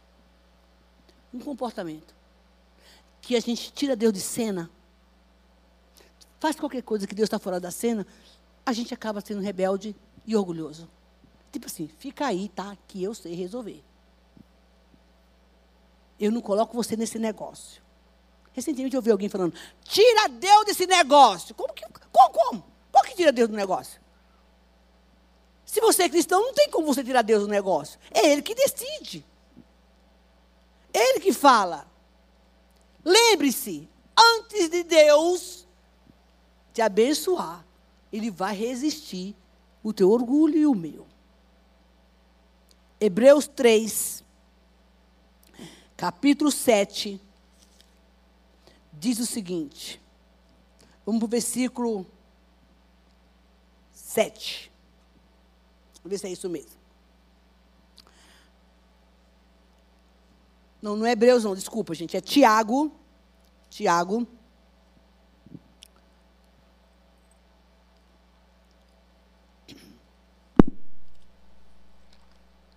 Um comportamento. Que a gente tira Deus de cena. Faz qualquer coisa que Deus está fora da cena. A gente acaba sendo rebelde e orgulhoso. Tipo assim, fica aí, tá? Que eu sei resolver. Eu não coloco você nesse negócio. Recentemente eu ouvi alguém falando, tira Deus desse negócio. Como que. Como? Como? Qual que tira Deus do negócio? Se você é cristão, não tem como você tirar Deus do negócio. É Ele que decide. Ele que fala. Lembre-se, antes de Deus te abençoar, Ele vai resistir o teu orgulho e o meu. Hebreus 3, capítulo 7, diz o seguinte. Vamos para o versículo 7. Vamos ver se é isso mesmo. Não, não é Hebreus, não, desculpa, gente. É Tiago. Tiago.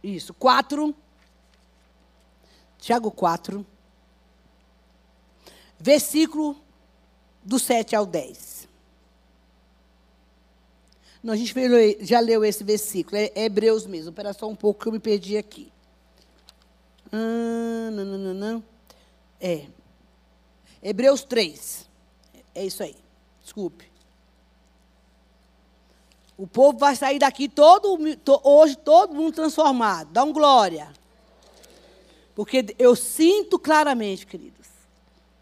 Isso, 4. Tiago 4. Versículo do 7 ao 10. Não, a gente já leu esse versículo, é Hebreus mesmo. Espera só um pouco que eu me perdi aqui. Ah, não, não, não, não. É. Hebreus 3. É isso aí. Desculpe. O povo vai sair daqui todo, hoje todo mundo transformado. Dá um glória. Porque eu sinto claramente, queridos,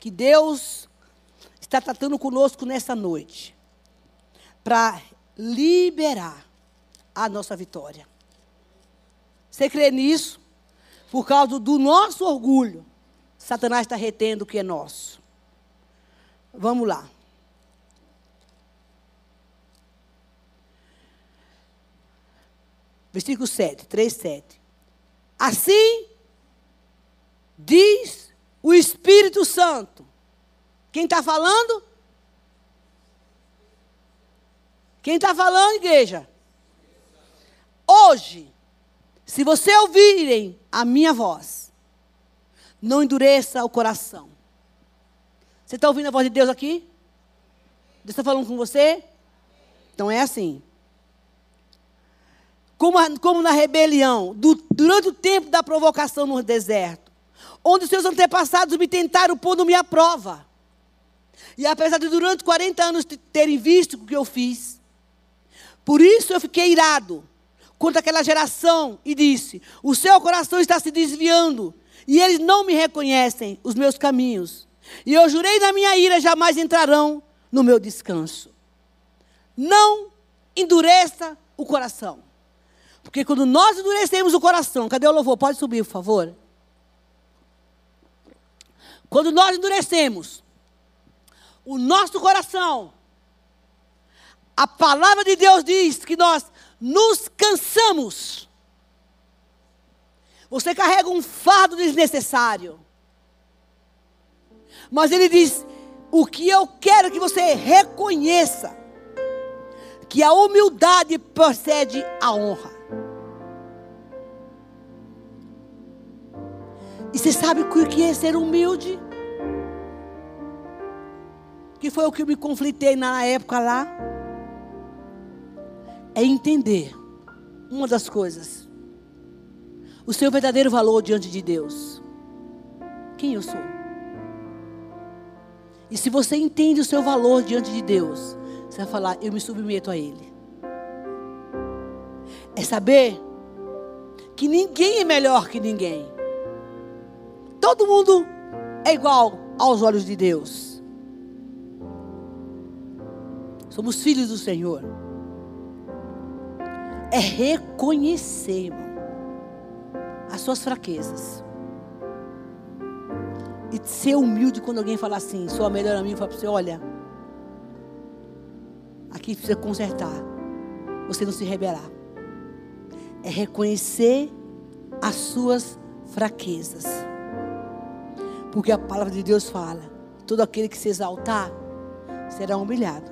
que Deus está tratando conosco nessa noite para liberar a nossa vitória. Você crê nisso? Por causa do nosso orgulho, Satanás está retendo o que é nosso. Vamos lá. Versículo 7, 3, 7. Assim diz o Espírito Santo. Quem está falando? Quem está falando, igreja? Hoje, se você ouvirem a minha voz, não endureça o coração. Você está ouvindo a voz de Deus aqui? Deus está falando com você? Então é assim. Como, como na rebelião, do, durante o tempo da provocação no deserto, onde seus antepassados me tentaram pondo minha prova. E apesar de durante 40 anos terem visto o que eu fiz, por isso eu fiquei irado contra aquela geração e disse: O seu coração está se desviando e eles não me reconhecem os meus caminhos. E eu jurei na minha ira: jamais entrarão no meu descanso. Não endureça o coração. Porque quando nós endurecemos o coração, cadê o louvor? Pode subir, por favor. Quando nós endurecemos o nosso coração, a palavra de Deus diz que nós nos cansamos. Você carrega um fardo desnecessário. Mas ele diz: o que eu quero que você reconheça, que a humildade procede a honra. E você sabe o que é ser humilde? Que foi o que eu me conflitei na época lá. É entender uma das coisas. O seu verdadeiro valor diante de Deus. Quem eu sou? E se você entende o seu valor diante de Deus, você vai falar: Eu me submeto a Ele. É saber que ninguém é melhor que ninguém. Todo mundo é igual aos olhos de Deus. Somos filhos do Senhor. É reconhecer, irmão, as suas fraquezas. E ser humilde quando alguém fala assim, sua melhor amiga fala para você, olha, aqui precisa consertar. Você não se rebelar. É reconhecer as suas fraquezas. Porque a palavra de Deus fala: todo aquele que se exaltar será humilhado,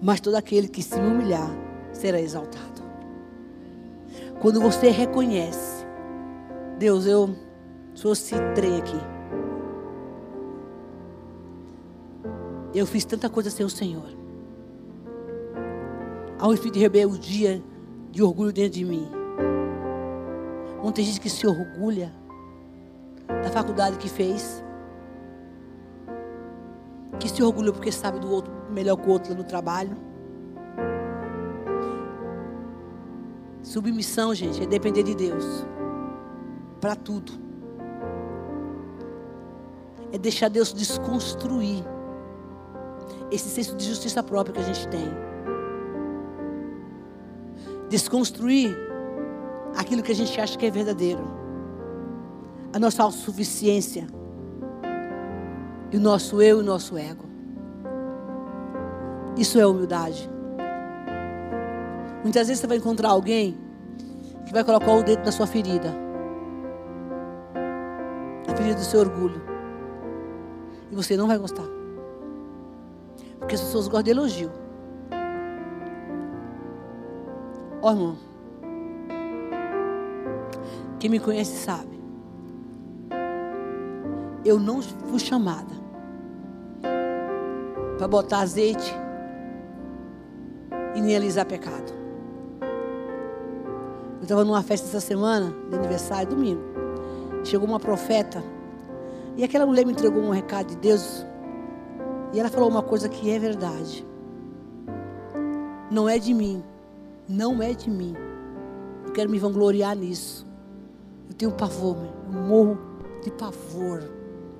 mas todo aquele que se humilhar será exaltado. Quando você reconhece, Deus, eu sou esse trem aqui. Eu fiz tanta coisa sem o Senhor. Há um espírito de rebeldia, de orgulho dentro de mim. Não tem gente que se orgulha da faculdade que fez. Que se orgulha porque sabe do outro melhor que o outro no trabalho. Submissão, gente, é depender de Deus. Para tudo. É deixar Deus desconstruir esse senso de justiça própria que a gente tem. Desconstruir aquilo que a gente acha que é verdadeiro a nossa autossuficiência, e o nosso eu e o nosso ego. Isso é humildade. Muitas vezes você vai encontrar alguém que vai colocar o dedo na sua ferida, a ferida do seu orgulho, e você não vai gostar, porque as pessoas gostam de elogio. Ó oh, irmão, quem me conhece sabe eu não fui chamada para botar azeite e nem alisar pecado. Eu estava numa festa essa semana, de aniversário, domingo. Chegou uma profeta. E aquela mulher me entregou um recado de Deus. E ela falou uma coisa que é verdade. Não é de mim. Não é de mim. Eu quero me vangloriar nisso. Eu tenho pavor, eu morro de pavor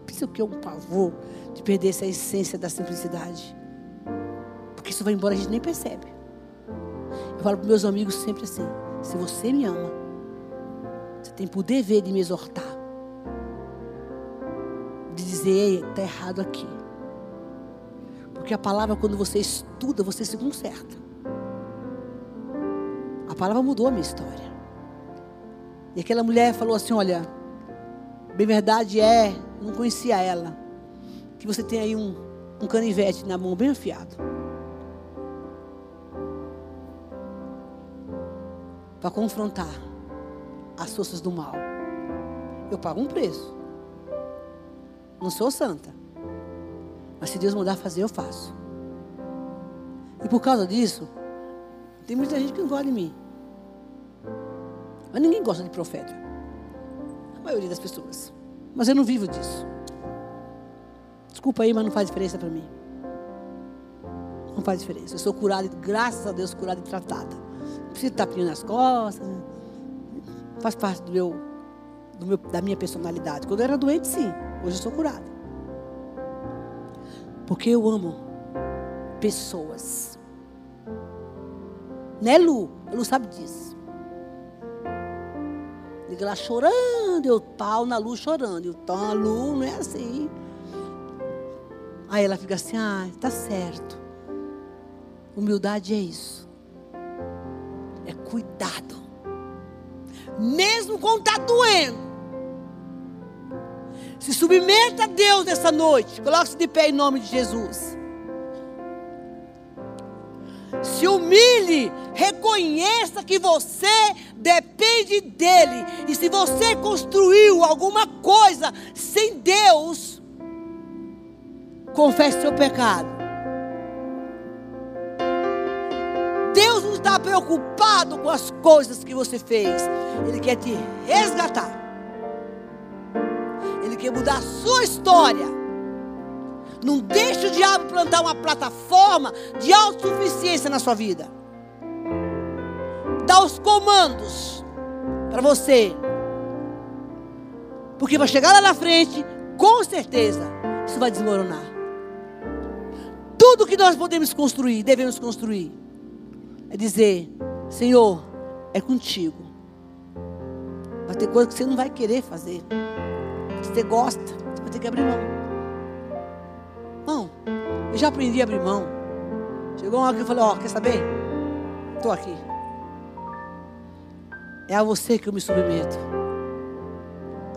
Pensa o que é um pavor de perder essa essência da simplicidade. Porque isso vai embora, a gente nem percebe. Eu falo para meus amigos sempre assim: se você me ama, você tem por dever de me exortar. De dizer, está errado aqui. Porque a palavra, quando você estuda, você se conserta. A palavra mudou a minha história. E aquela mulher falou assim: Olha, bem verdade é, não conhecia ela, que você tem aí um, um canivete na mão bem afiado. Para confrontar as forças do mal. Eu pago um preço. Não sou santa. Mas se Deus mandar fazer, eu faço. E por causa disso, tem muita gente que não gosta de mim. Mas ninguém gosta de profeta. A maioria das pessoas. Mas eu não vivo disso. Desculpa aí, mas não faz diferença para mim. Não faz diferença. Eu sou curada, graças a Deus, curada e tratada. Não preciso de tapinha nas costas. Faz parte do meu, do meu, da minha personalidade. Quando eu era doente, sim. Hoje eu sou curada. Porque eu amo pessoas. Né, Lu? Lu sabe disso. Liga lá chorando, eu pau na Lu chorando. Eu tô a Lu, não é assim. Aí ela fica assim, ah, tá certo. Humildade é isso. É cuidado. Mesmo quando está doendo. Se submeta a Deus nessa noite. Coloque-se de pé em nome de Jesus. Se humilhe, reconheça que você depende dele. E se você construiu alguma coisa sem Deus, confesse seu pecado. Deus não está preocupado com as coisas que você fez. Ele quer te resgatar. Ele quer mudar a sua história. Não deixe o diabo plantar uma plataforma de autossuficiência na sua vida. Dá os comandos para você. Porque para chegar lá na frente, com certeza, isso vai desmoronar. Tudo que nós podemos construir, devemos construir, é dizer: Senhor, é contigo. Vai ter coisa que você não vai querer fazer. Se você gosta, você vai ter que abrir mão. Não, eu já aprendi a abrir mão. Chegou uma hora que eu falei, ó, oh, quer saber? Estou aqui. É a você que eu me submeto.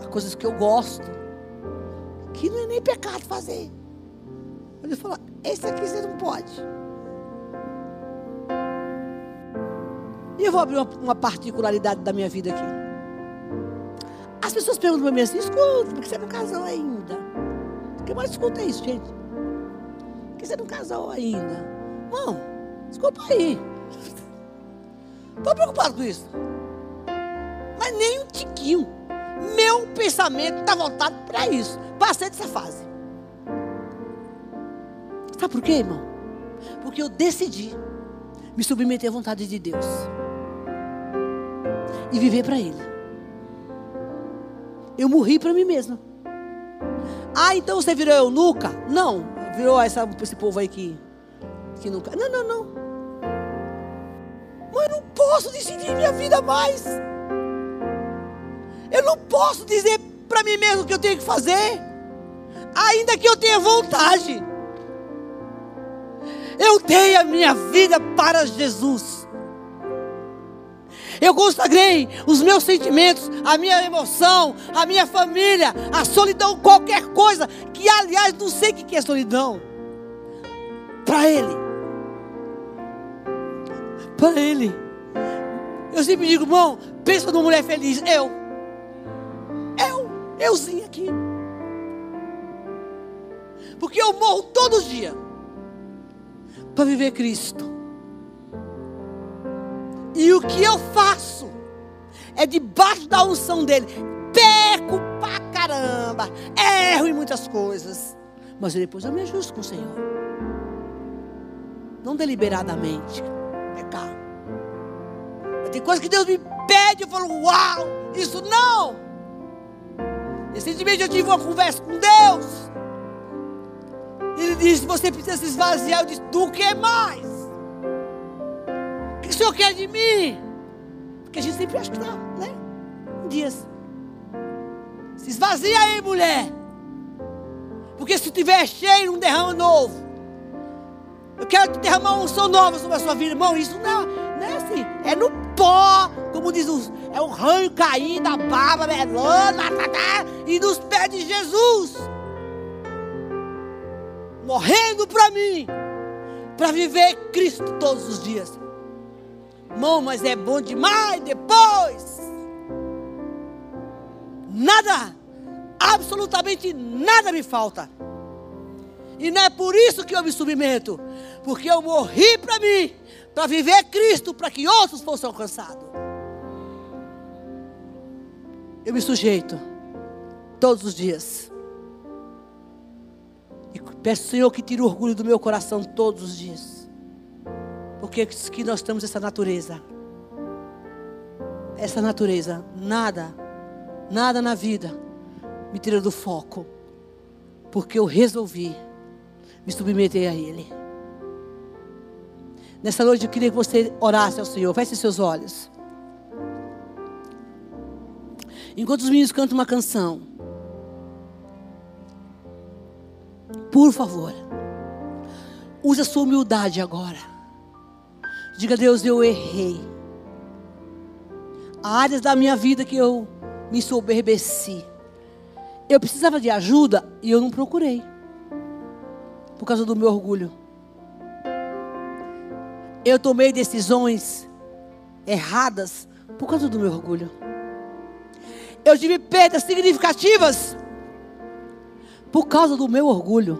A coisas que eu gosto. Que não é nem pecado fazer. Ele falou, esse aqui você não pode. E eu vou abrir uma, uma particularidade da minha vida aqui. As pessoas perguntam para mim assim, escuta, por que você não casou ainda? O que mais escuta é isso, gente? Que você não casou ainda? Irmão, desculpa aí. Estou preocupado com isso. Mas nem um tiquinho. Meu pensamento está voltado para isso. Passei dessa fase. Sabe por quê, irmão? Porque eu decidi me submeter à vontade de Deus e viver para Ele. Eu morri para mim mesma. Ah, então você virou eunuca? Não, virou essa, esse povo aí que, que nunca. Não, não, não. Mas eu não posso decidir minha vida mais. Eu não posso dizer para mim mesmo o que eu tenho que fazer, ainda que eu tenha vontade. Eu dei a minha vida para Jesus. Eu consagrei os meus sentimentos, a minha emoção, a minha família, a solidão, qualquer coisa, que aliás não sei o que é solidão. Para Ele. Para Ele. Eu sempre digo, irmão, pensa numa mulher feliz. Eu. Eu. Euzinho aqui. Porque eu morro todos os dias para viver Cristo. E o que eu faço é debaixo da unção dele. Peco pra caramba. Erro em muitas coisas. Mas depois eu me ajusto com o Senhor. Não deliberadamente. Pecar. Tem coisas que Deus me pede. Eu falo, uau, isso não. Recentemente eu tive uma conversa com Deus. Ele disse: Você precisa se esvaziar. Eu disse: Do que mais? O Senhor quer de mim? Porque a gente sempre acha que não, né? Um dias. Se esvazia aí, mulher. Porque se tiver cheio, um derrama novo. Eu quero derramar um som novo sobre a sua vida, irmão. Isso não, não é assim. É no pó, como diz os, é um ranho caindo, a barba melona, tá, tá, e nos pés de Jesus. Morrendo para mim, para viver Cristo todos os dias. Irmão, mas é bom demais depois. Nada, absolutamente nada me falta. E não é por isso que eu me submeto, porque eu morri para mim, para viver Cristo, para que outros fossem alcançados. Eu me sujeito todos os dias. E peço, Senhor, que tire o orgulho do meu coração todos os dias. Porque que nós temos essa natureza. Essa natureza, nada, nada na vida me tira do foco. Porque eu resolvi me submeter a Ele. Nessa noite eu queria que você orasse ao Senhor. Feche seus olhos. Enquanto os meninos cantam uma canção, por favor, use a sua humildade agora. Diga Deus, eu errei. Há áreas da minha vida que eu me soberbeci. Eu precisava de ajuda e eu não procurei por causa do meu orgulho. Eu tomei decisões erradas por causa do meu orgulho. Eu tive perdas significativas por causa do meu orgulho.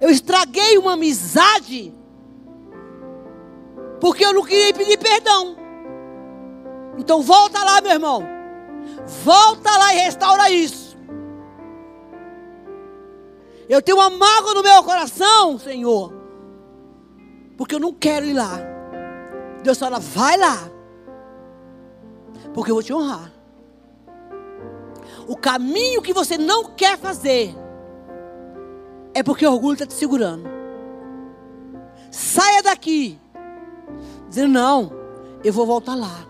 Eu estraguei uma amizade porque eu não queria pedir perdão. Então volta lá, meu irmão. Volta lá e restaura isso. Eu tenho uma mágoa no meu coração, Senhor. Porque eu não quero ir lá. Deus fala, vai lá. Porque eu vou te honrar. O caminho que você não quer fazer é porque o orgulho está te segurando. Saia daqui. Dizendo, não, eu vou voltar lá.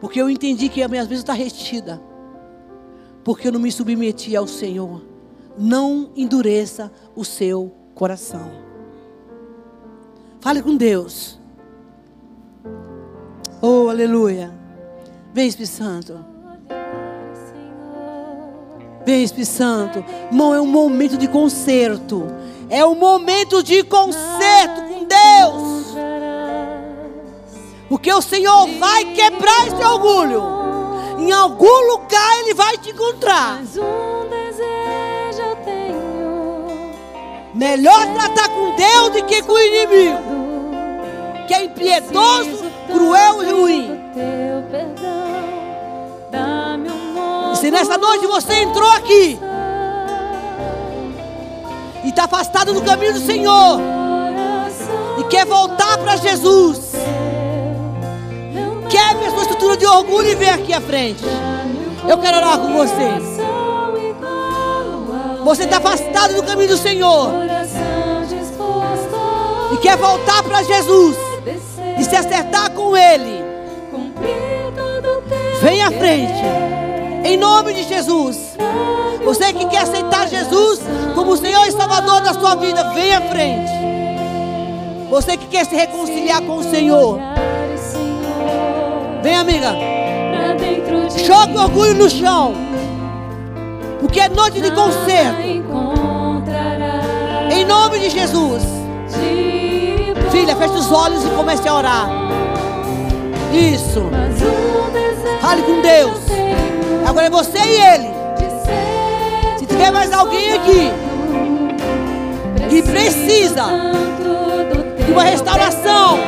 Porque eu entendi que a minha vida está retida. Porque eu não me submeti ao Senhor não endureça o seu coração. Fale com Deus. Oh, aleluia. Vem, Espírito Santo. Vem, Espírito Santo. Irmão, é um momento de conserto. É um momento de conserto com Deus. Porque o Senhor vai quebrar esse orgulho. Em algum lugar Ele vai te encontrar. Melhor tratar com Deus do que com o inimigo, que é impiedoso, cruel e ruim. E se nessa noite você entrou aqui e está afastado do caminho do Senhor e quer voltar para Jesus, de orgulho e vem aqui à frente. Eu quero orar com você. Você está afastado do caminho do Senhor. E quer voltar para Jesus. E se acertar com Ele. Vem à frente. Em nome de Jesus. Você que quer aceitar Jesus como Senhor e Salvador da sua vida, vem à frente. Você que quer se reconciliar com o Senhor. Vem, amiga. Joga o orgulho no chão. Porque é noite de conserto. Em nome de Jesus. Filha, feche os olhos e comece a orar. Isso. Fale com Deus. Agora é você e ele. Se tiver mais alguém aqui que precisa de uma restauração,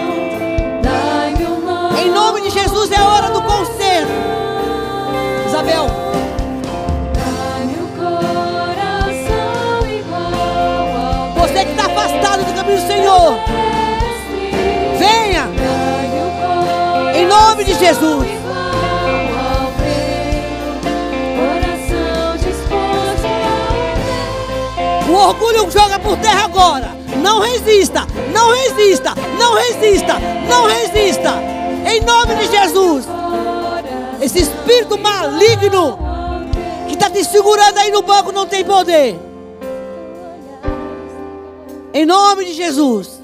de Jesus é hora do conserto. Isabel. caminho do Senhor. Venha. Em nome de Jesus. O orgulho joga por terra agora. Não resista, não resista, não resista, não resista. Em nome de Jesus. Esse espírito maligno que está te segurando aí no banco não tem poder. Em nome de Jesus.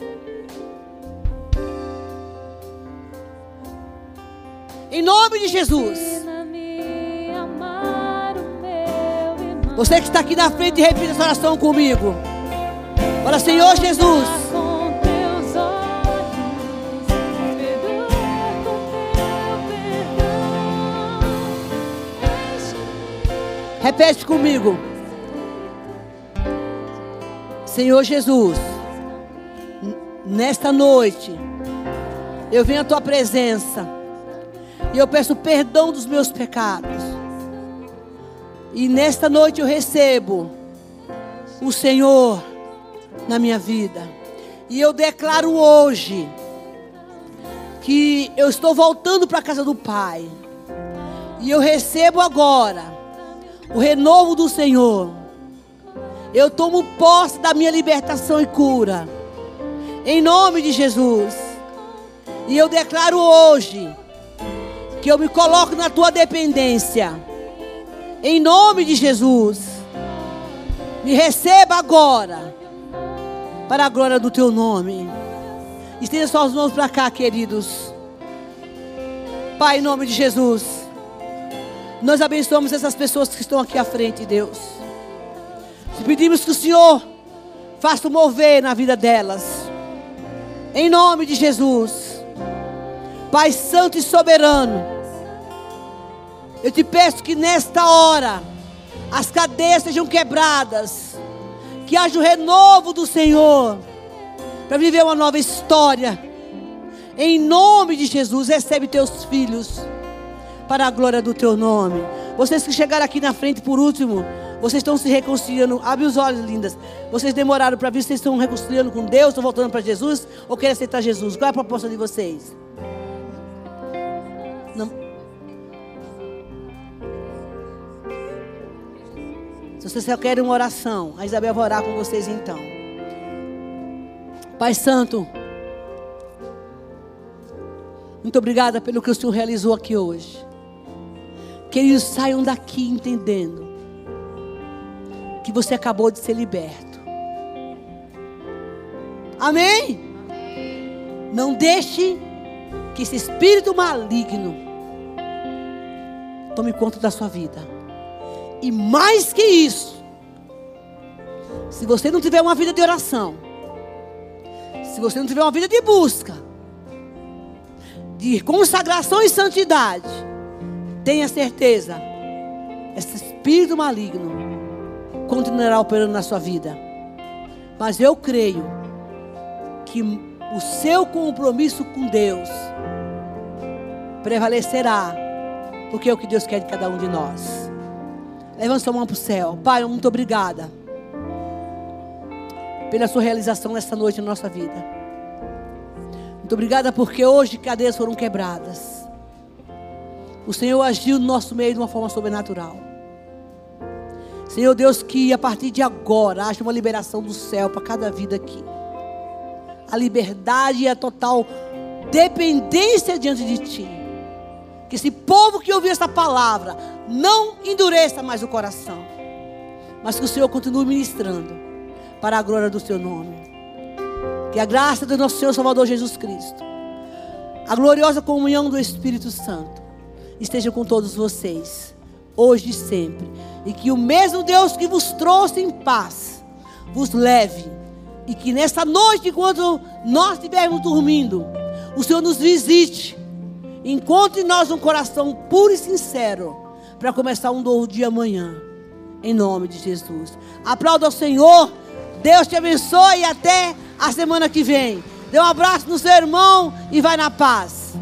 Em nome de Jesus. Você que está aqui na frente, repita essa oração comigo. Fala, Senhor Jesus. Repete comigo. Senhor Jesus, nesta noite, eu venho à tua presença e eu peço perdão dos meus pecados. E nesta noite eu recebo o Senhor na minha vida. E eu declaro hoje que eu estou voltando para a casa do Pai. E eu recebo agora o renovo do Senhor. Eu tomo posse da minha libertação e cura. Em nome de Jesus. E eu declaro hoje que eu me coloco na tua dependência. Em nome de Jesus. Me receba agora. Para a glória do teu nome. Estenda suas mãos para cá, queridos. Pai, em nome de Jesus. Nós abençoamos essas pessoas que estão aqui à frente, Deus. Te pedimos que o Senhor faça mover na vida delas. Em nome de Jesus. Pai Santo e Soberano. Eu te peço que nesta hora as cadeias sejam quebradas, que haja o renovo do Senhor, para viver uma nova história. Em nome de Jesus, recebe teus filhos para a glória do teu nome. Vocês que chegaram aqui na frente por último, vocês estão se reconciliando. Abre os olhos, lindas. Vocês demoraram para vir, vocês estão reconciliando com Deus, estão voltando para Jesus ou querem aceitar Jesus? Qual é a proposta de vocês? Se vocês só querem uma oração, a Isabel vai orar com vocês então. Pai Santo, muito obrigada pelo que o Senhor realizou aqui hoje. Que eles saiam daqui entendendo que você acabou de ser liberto. Amém? Não deixe que esse espírito maligno tome conta da sua vida. E mais que isso, se você não tiver uma vida de oração, se você não tiver uma vida de busca, de consagração e santidade, tenha certeza, esse espírito maligno continuará operando na sua vida. Mas eu creio que o seu compromisso com Deus prevalecerá, porque é o que Deus quer de cada um de nós. Levanta sua mão para o céu. Pai, muito obrigada pela sua realização nesta noite na nossa vida. Muito obrigada porque hoje cadeias foram quebradas. O Senhor agiu no nosso meio de uma forma sobrenatural. Senhor Deus, que a partir de agora haja uma liberação do céu para cada vida aqui. A liberdade e a total dependência diante de Ti. Que esse povo que ouviu essa palavra não endureça mais o coração, mas que o Senhor continue ministrando para a glória do seu nome. Que a graça do nosso Senhor Salvador Jesus Cristo, a gloriosa comunhão do Espírito Santo, esteja com todos vocês, hoje e sempre. E que o mesmo Deus que vos trouxe em paz, vos leve. E que nesta noite, enquanto nós estivermos dormindo, o Senhor nos visite Encontre em nós um coração puro e sincero para começar um novo dia amanhã. Em nome de Jesus. Aplauda ao Senhor. Deus te abençoe e até a semana que vem. Dê um abraço no seu irmão e vai na paz.